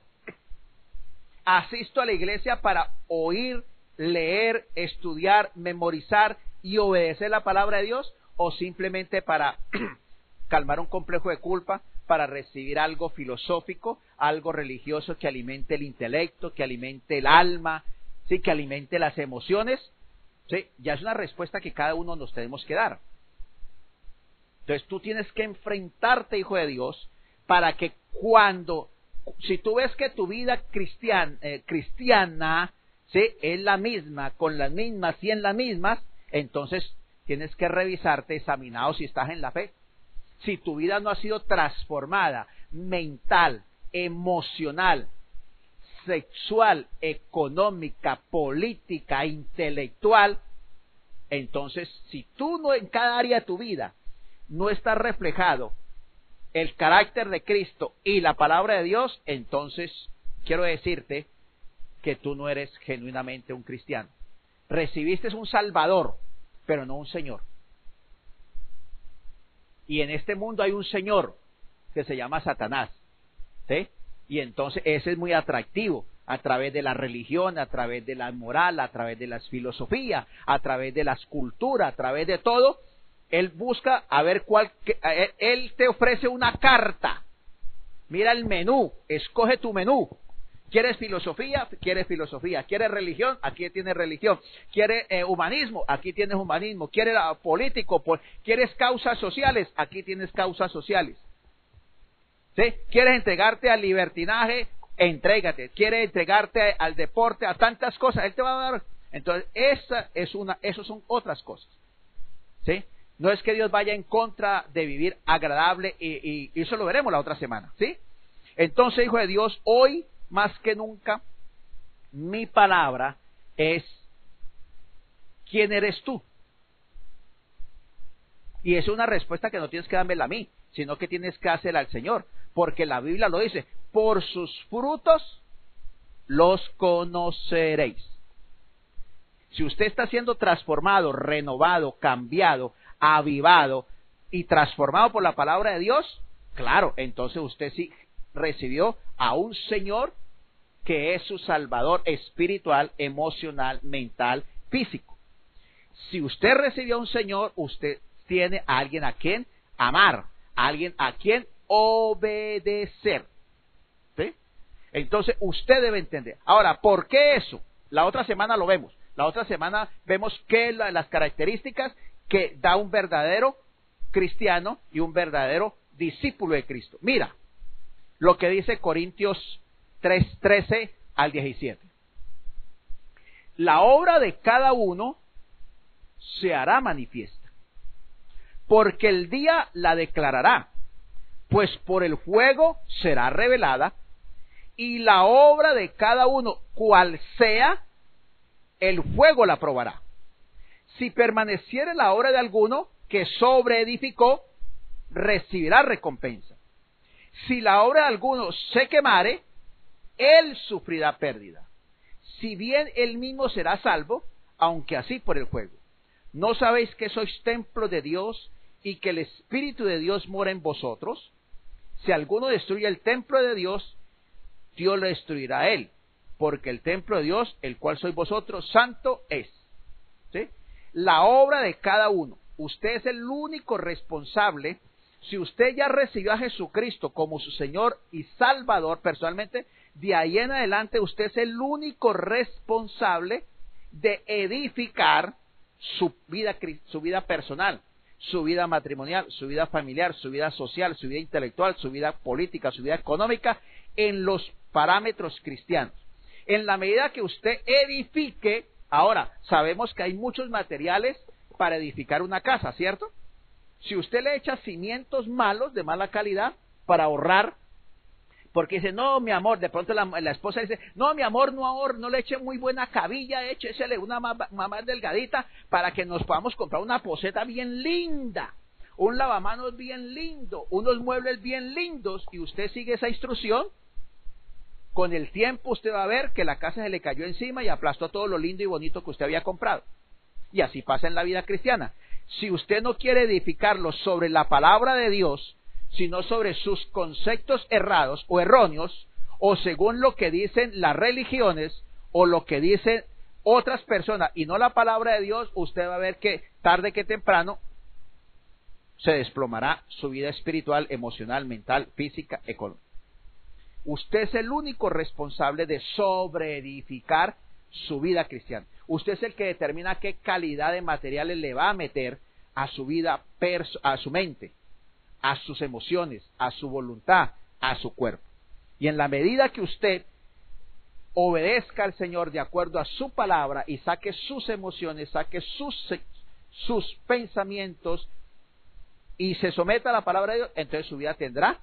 asisto a la iglesia para oír, leer, estudiar, memorizar y obedecer la palabra de Dios o simplemente para calmar un complejo de culpa, para recibir algo filosófico, algo religioso que alimente el intelecto, que alimente el alma, sí, que alimente las emociones. Sí, ya es una respuesta que cada uno nos tenemos que dar. Entonces tú tienes que enfrentarte, hijo de Dios, para que cuando si tú ves que tu vida cristiana, eh, cristiana ¿sí? es la misma, con las mismas y en las mismas, entonces tienes que revisarte, examinado si estás en la fe. Si tu vida no ha sido transformada mental, emocional, sexual, económica, política, intelectual, entonces si tú no en cada área de tu vida no está reflejado el carácter de Cristo y la palabra de Dios, entonces quiero decirte que tú no eres genuinamente un cristiano. Recibiste un Salvador, pero no un Señor. Y en este mundo hay un Señor que se llama Satanás. ¿sí? Y entonces ese es muy atractivo a través de la religión, a través de la moral, a través de la filosofía, a través de las culturas, a través de todo. Él busca a ver cuál, él te ofrece una carta. Mira el menú, escoge tu menú. ¿Quieres filosofía? ¿Quieres filosofía? ¿Quieres religión? Aquí tienes religión. ¿Quieres eh, humanismo? Aquí tienes humanismo. ¿Quieres político? ¿Quieres causas sociales? Aquí tienes causas sociales. ¿Sí? ¿Quieres entregarte al libertinaje? Entrégate. ¿Quieres entregarte al deporte? A tantas cosas. Él te va a dar. Entonces, esa es una, eso son otras cosas. ¿Sí? No es que Dios vaya en contra de vivir agradable y, y eso lo veremos la otra semana. ¿Sí? Entonces, hijo de Dios, hoy más que nunca, mi palabra es ¿quién eres tú? Y es una respuesta que no tienes que dármela a mí, sino que tienes que hacerla al Señor, porque la Biblia lo dice, por sus frutos los conoceréis. Si usted está siendo transformado, renovado, cambiado, avivado y transformado por la palabra de Dios, claro, entonces usted sí recibió a un Señor que es su Salvador espiritual, emocional, mental, físico. Si usted recibió a un Señor, usted tiene a alguien a quien amar, a alguien a quien obedecer. Entonces usted debe entender. Ahora, ¿por qué eso? La otra semana lo vemos. La otra semana vemos qué las características que da un verdadero cristiano y un verdadero discípulo de Cristo. Mira, lo que dice Corintios 3, 13 al 17. La obra de cada uno se hará manifiesta, porque el día la declarará, pues por el fuego será revelada, y la obra de cada uno, cual sea, el fuego la probará. Si permaneciere la obra de alguno que sobreedificó, recibirá recompensa. Si la obra de alguno se quemare, él sufrirá pérdida. Si bien él mismo será salvo, aunque así por el fuego. ¿No sabéis que sois templo de Dios y que el Espíritu de Dios mora en vosotros? Si alguno destruye el templo de Dios, Dios lo destruirá a él, porque el templo de Dios, el cual sois vosotros, santo es. La obra de cada uno. Usted es el único responsable. Si usted ya recibió a Jesucristo como su Señor y Salvador personalmente, de ahí en adelante usted es el único responsable de edificar su vida, su vida personal, su vida matrimonial, su vida familiar, su vida social, su vida intelectual, su vida política, su vida económica, en los parámetros cristianos. En la medida que usted edifique, ahora sabemos que hay muchos materiales para edificar una casa, ¿cierto? Si usted le echa cimientos malos, de mala calidad, para ahorrar porque dice, no, mi amor, de pronto la, esposa dice, no, mi amor, no ahor, no le eche muy buena cabilla, échesele una mamá delgadita para que nos podamos comprar una poseta bien linda, un lavamanos bien lindo, unos muebles bien lindos, y usted sigue esa instrucción, con el tiempo usted va a ver que la casa se le cayó encima y aplastó todo lo lindo y bonito que usted había comprado. Y así pasa en la vida cristiana. Si usted no quiere edificarlo sobre la palabra de Dios, sino sobre sus conceptos errados o erróneos, o según lo que dicen las religiones o lo que dicen otras personas y no la palabra de Dios, usted va a ver que tarde que temprano se desplomará su vida espiritual, emocional, mental, física, económica. Usted es el único responsable de sobreedificar su vida cristiana. Usted es el que determina qué calidad de materiales le va a meter a su vida, a su mente, a sus emociones, a su voluntad, a su cuerpo. Y en la medida que usted obedezca al Señor de acuerdo a su palabra y saque sus emociones, saque sus, sus pensamientos y se someta a la palabra de Dios, entonces su vida tendrá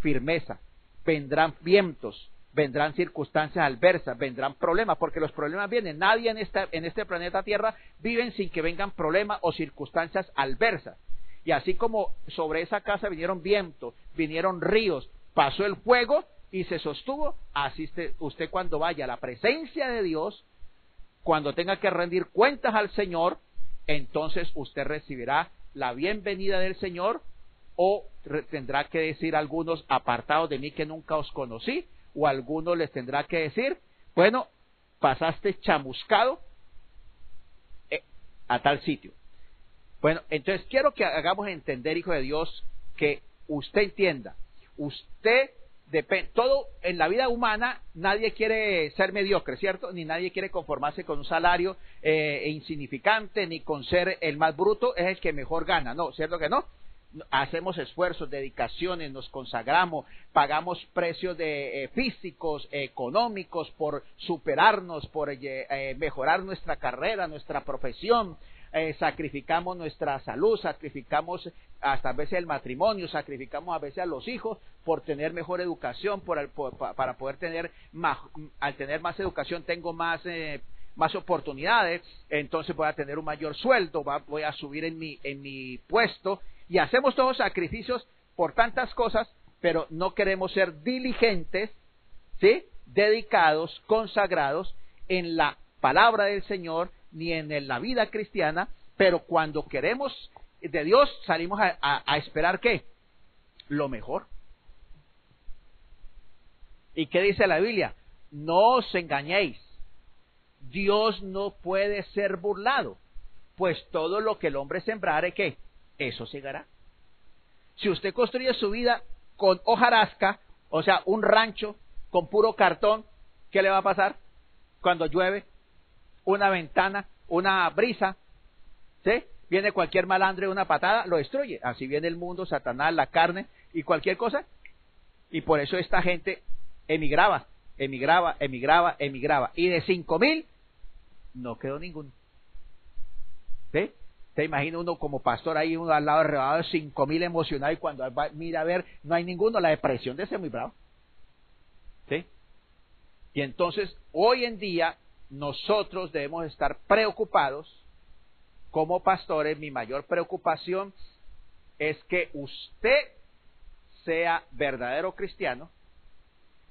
firmeza, vendrán vientos, vendrán circunstancias adversas, vendrán problemas, porque los problemas vienen. Nadie en, esta, en este planeta Tierra vive sin que vengan problemas o circunstancias adversas. Y así como sobre esa casa vinieron vientos, vinieron ríos, pasó el fuego y se sostuvo, así usted, cuando vaya a la presencia de Dios, cuando tenga que rendir cuentas al Señor, entonces usted recibirá la bienvenida del Señor o tendrá que decir algunos apartados de mí que nunca os conocí, o algunos les tendrá que decir, bueno, pasaste chamuscado eh, a tal sitio. Bueno, entonces quiero que hagamos entender, hijo de Dios, que usted entienda, usted depende, todo en la vida humana nadie quiere ser mediocre, ¿cierto? Ni nadie quiere conformarse con un salario eh, insignificante, ni con ser el más bruto, es el que mejor gana, ¿no? ¿Cierto que no? Hacemos esfuerzos, dedicaciones, nos consagramos, pagamos precios de eh, físicos, económicos por superarnos, por eh, eh, mejorar nuestra carrera, nuestra profesión, sacrificamos nuestra salud, sacrificamos hasta a veces el matrimonio, sacrificamos a veces a los hijos por tener mejor educación, por, para poder tener más, al tener más educación tengo más más oportunidades, entonces voy a tener un mayor sueldo, voy a subir en mi, en mi puesto, y hacemos todos sacrificios por tantas cosas, pero no queremos ser diligentes, ¿sí? dedicados, consagrados en la palabra del Señor, ni en la vida cristiana, pero cuando queremos de Dios salimos a, esperar qué? Lo mejor. ¿Y qué dice la Biblia? No os engañéis. Dios no puede ser burlado, pues todo lo que el hombre sembrare, ¿qué? Eso segará. Si usted construye su vida con hojarasca, o sea, un rancho con puro cartón, ¿qué le va a pasar? Cuando llueve, una ventana, una brisa, ¿sí? Viene cualquier malandro de una patada, lo destruye. Así viene el mundo, Satanás, la carne y cualquier cosa. Y por eso esta gente emigraba, emigraba, emigraba, emigraba. Y de cinco mil no quedó ninguno. ¿Sí? Te imagina uno como pastor ahí, uno al lado arrebatado de cinco mil emocionado y cuando mira a ver, no hay ninguno, la depresión de ese muy bravo. ¿Sí? Y entonces, hoy en día, nosotros debemos estar preocupados como pastores. Mi mayor preocupación es que usted sea verdadero cristiano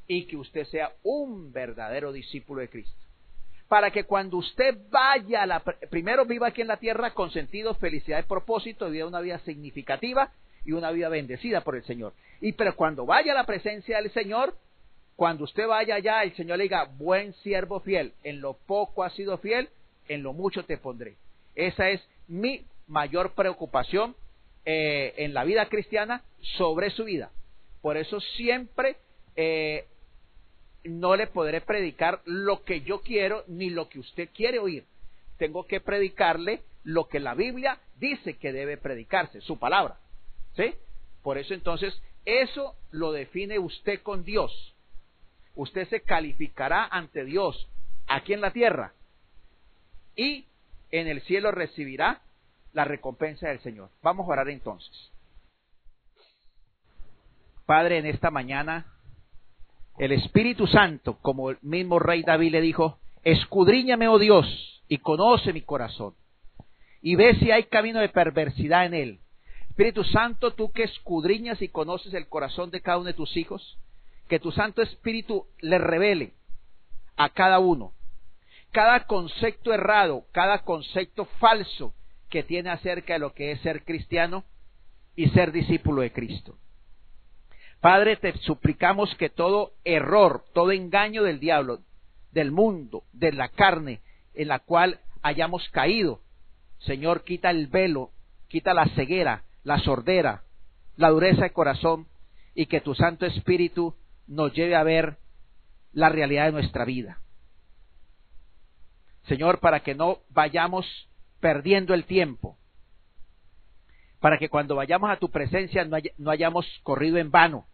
y que usted sea un verdadero discípulo de Cristo para que cuando usted vaya, a la, primero viva aquí en la tierra con sentido, felicidad y propósito, viva una vida significativa y una vida bendecida por el Señor. Y pero cuando vaya a la presencia del Señor, cuando usted vaya allá, el Señor le diga, buen siervo fiel, en lo poco has sido fiel, en lo mucho te pondré. Esa es mi mayor preocupación eh, en la vida cristiana sobre su vida. Por eso siempre eh, no le podré predicar lo que yo quiero ni lo que usted quiere oír. Tengo que predicarle lo que la Biblia dice que debe predicarse, su palabra. ¿Sí? Por eso entonces, eso lo define usted con Dios. Usted se calificará ante Dios aquí en la tierra y en el cielo recibirá la recompensa del Señor. Vamos a orar entonces. Padre, en esta mañana el Espíritu Santo, como el mismo rey David le dijo, escudriñame, oh Dios, y conoce mi corazón, y ve si hay camino de perversidad en él. Espíritu Santo, tú que escudriñas y conoces el corazón de cada uno de tus hijos, que tu Santo Espíritu le revele a cada uno cada concepto errado, cada concepto falso que tiene acerca de lo que es ser cristiano y ser discípulo de Cristo. Padre, te suplicamos que todo error, todo engaño del diablo, del mundo, de la carne en la cual hayamos caído, Señor, quita el velo, quita la ceguera, la sordera, la dureza de corazón y que tu Santo Espíritu nos lleve a ver la realidad de nuestra vida. Señor, para que no vayamos perdiendo el tiempo, para que cuando vayamos a tu presencia no, hayamos corrido en vano,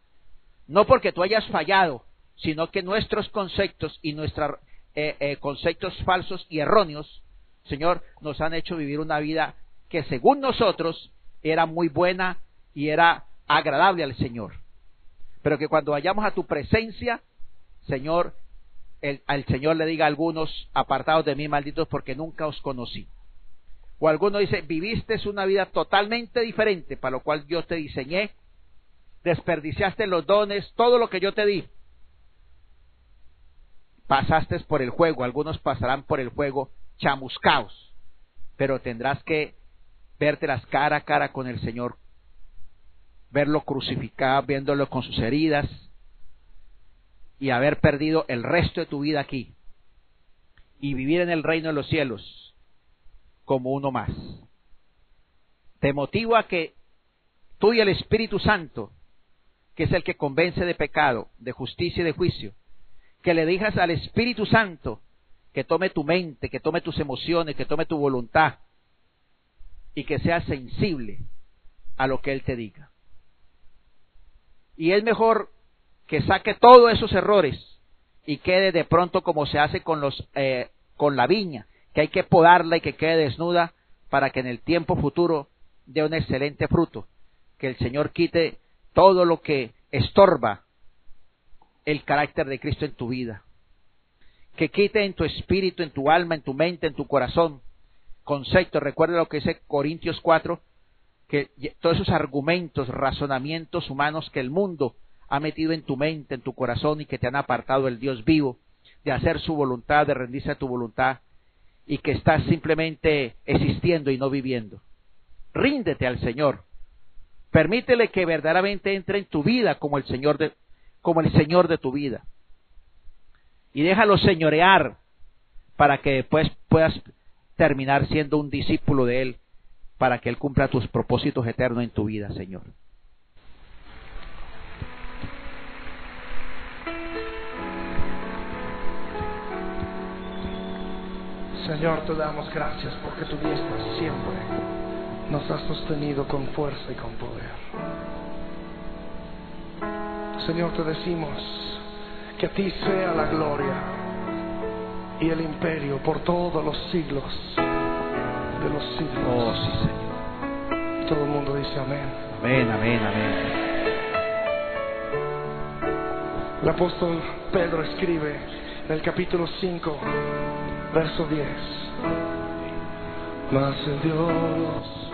no porque tú hayas fallado, sino que nuestros conceptos y nuestros eh, eh, conceptos falsos y erróneos, Señor, nos han hecho vivir una vida que según nosotros era muy buena y era agradable al Señor. Pero que cuando vayamos a tu presencia, Señor, al Señor le diga algunos, apartados de mí, malditos, porque nunca os conocí. O alguno dice, viviste una vida totalmente diferente, para lo cual yo te diseñé, desperdiciaste los dones, todo lo que yo te di. Pasaste por el juego, algunos pasarán por el juego chamuscaos, pero tendrás que verte las cara a cara con el Señor, verlo crucificado, viéndolo con sus heridas y haber perdido el resto de tu vida aquí y vivir en el reino de los cielos como uno más. Te motivo a que tú y el Espíritu Santo, que es el que convence de pecado, de justicia y de juicio, que le digas al Espíritu Santo que tome tu mente, que tome tus emociones, que tome tu voluntad y que seas sensible a lo que Él te diga. Y es mejor que saque todos esos errores y quede de pronto como se hace con los eh, con la viña, que hay que podarla y que quede desnuda para que en el tiempo futuro dé un excelente fruto. Que el Señor quite todo lo que estorba el carácter de Cristo en tu vida que quite en tu espíritu, en tu alma, en tu mente, en tu corazón conceptos. Recuerda lo que dice Corintios 4, que todos esos argumentos, razonamientos humanos que el mundo ha metido en tu mente, en tu corazón y que te han apartado del Dios vivo, de hacer su voluntad, de rendirse a tu voluntad y que estás simplemente existiendo y no viviendo. Ríndete al Señor. Permítele que verdaderamente entre en tu vida como el Señor de, como el Señor de tu vida y déjalo señorear para que después puedas terminar siendo un discípulo de Él, para que Él cumpla tus propósitos eternos en tu vida, Señor. Señor, te damos gracias porque tu diestra siempre nos ha sostenido con fuerza y con poder. Señor, te decimos, que a ti sea la gloria y el imperio por todos los siglos de los siglos. Oh, sí, Señor. Todo el mundo dice amén. Amén, amén, amén. El apóstol Pedro escribe en el capítulo 5, verso 10. Mas el Dios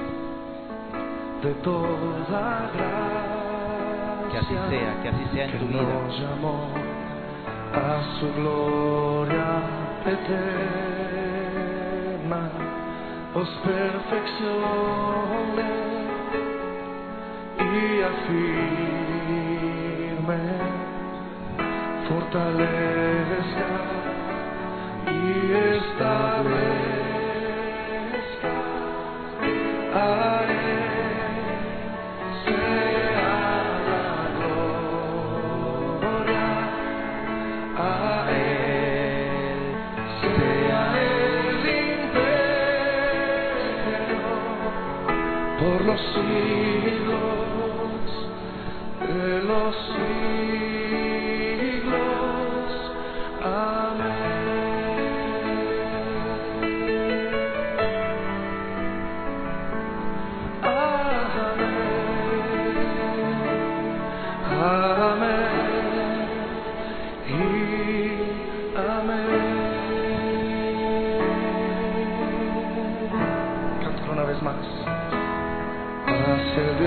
de toda gracia Que así sea, que así sea en tu vida. nos llamó a su gloria eterna, os perfeccione y afirme, fortalezca y establezca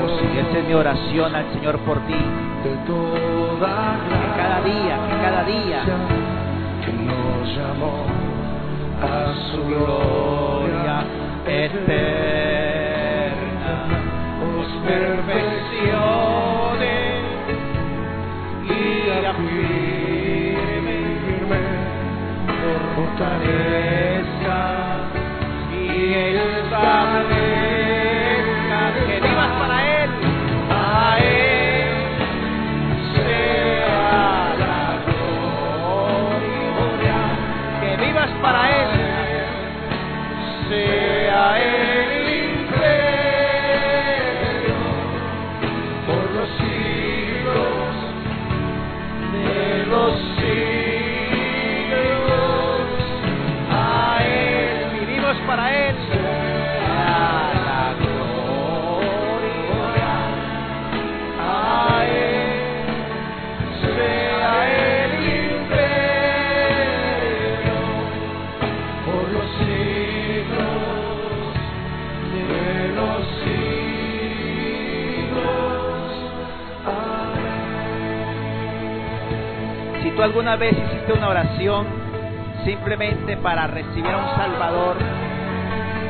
Dios sí, esa es mi oración al Señor por ti. de toda Que cada día, que cada día que nos llamó a su gloria gloria eterna os alguna vez hiciste una oración simplemente para recibir a un Salvador,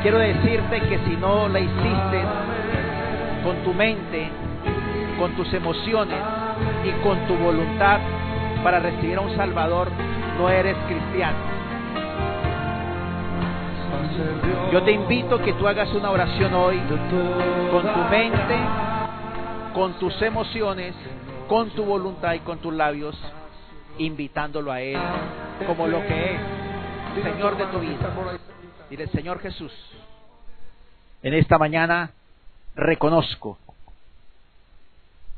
quiero decirte que si no la hiciste con tu mente, con tus emociones y con tu voluntad para recibir a un Salvador, no eres cristiano. Yo te invito a que tú hagas una oración hoy con tu mente, con tus emociones, con tu voluntad y con tus labios, invitándolo a Él como lo que es, Señor de tu vida. Dile, Señor Jesús, en esta mañana reconozco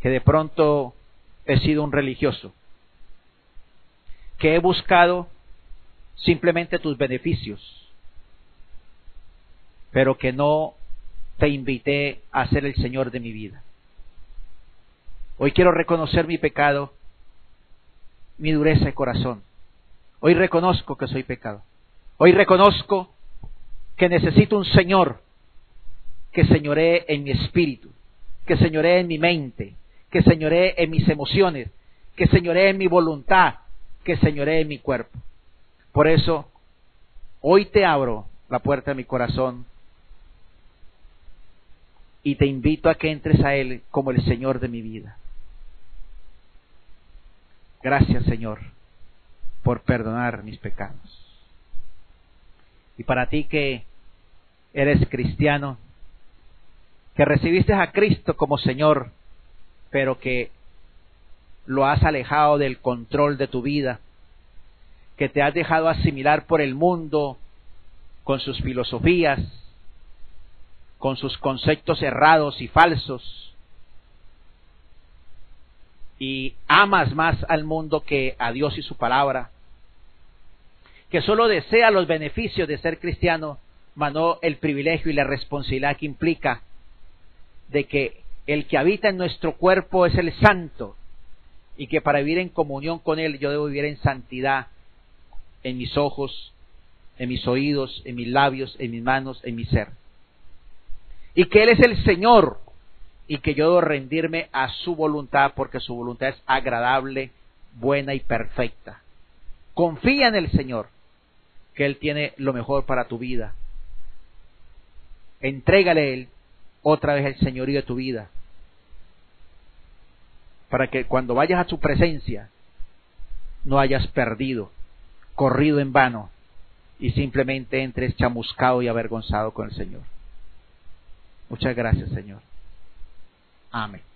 que de pronto he sido un religioso, que he buscado simplemente tus beneficios, pero que no te invité a ser el Señor de mi vida. Hoy quiero reconocer mi pecado, mi dureza de corazón. Hoy reconozco que soy pecado. Hoy reconozco que necesito un Señor que señoree en mi espíritu, que señoree en mi mente, que señoree en mis emociones, que señoree en mi voluntad, que señoree en mi cuerpo. Por eso, hoy te abro la puerta de mi corazón y te invito a que entres a Él como el Señor de mi vida. Gracias, Señor, por perdonar mis pecados. Y para ti que eres cristiano, que recibiste a Cristo como Señor, pero que lo has alejado del control de tu vida, que te has dejado asimilar por el mundo con sus filosofías, con sus conceptos errados y falsos, y amas más al mundo que a Dios y su palabra, que solo desea los beneficios de ser cristiano, manó el privilegio y la responsabilidad que implica de que el que habita en nuestro cuerpo es el santo y que para vivir en comunión con Él yo debo vivir en santidad en mis ojos, en mis oídos, en mis labios, en mis manos, en mi ser. Y que Él es el Señor y que yo debo rendirme a su voluntad porque su voluntad es agradable, buena y perfecta. Confía en el Señor, que Él tiene lo mejor para tu vida. Entrégale Él otra vez el señorío de tu vida para que cuando vayas a su presencia no hayas perdido, corrido en vano y simplemente entres chamuscado y avergonzado con el Señor. Muchas gracias, Señor. Amén.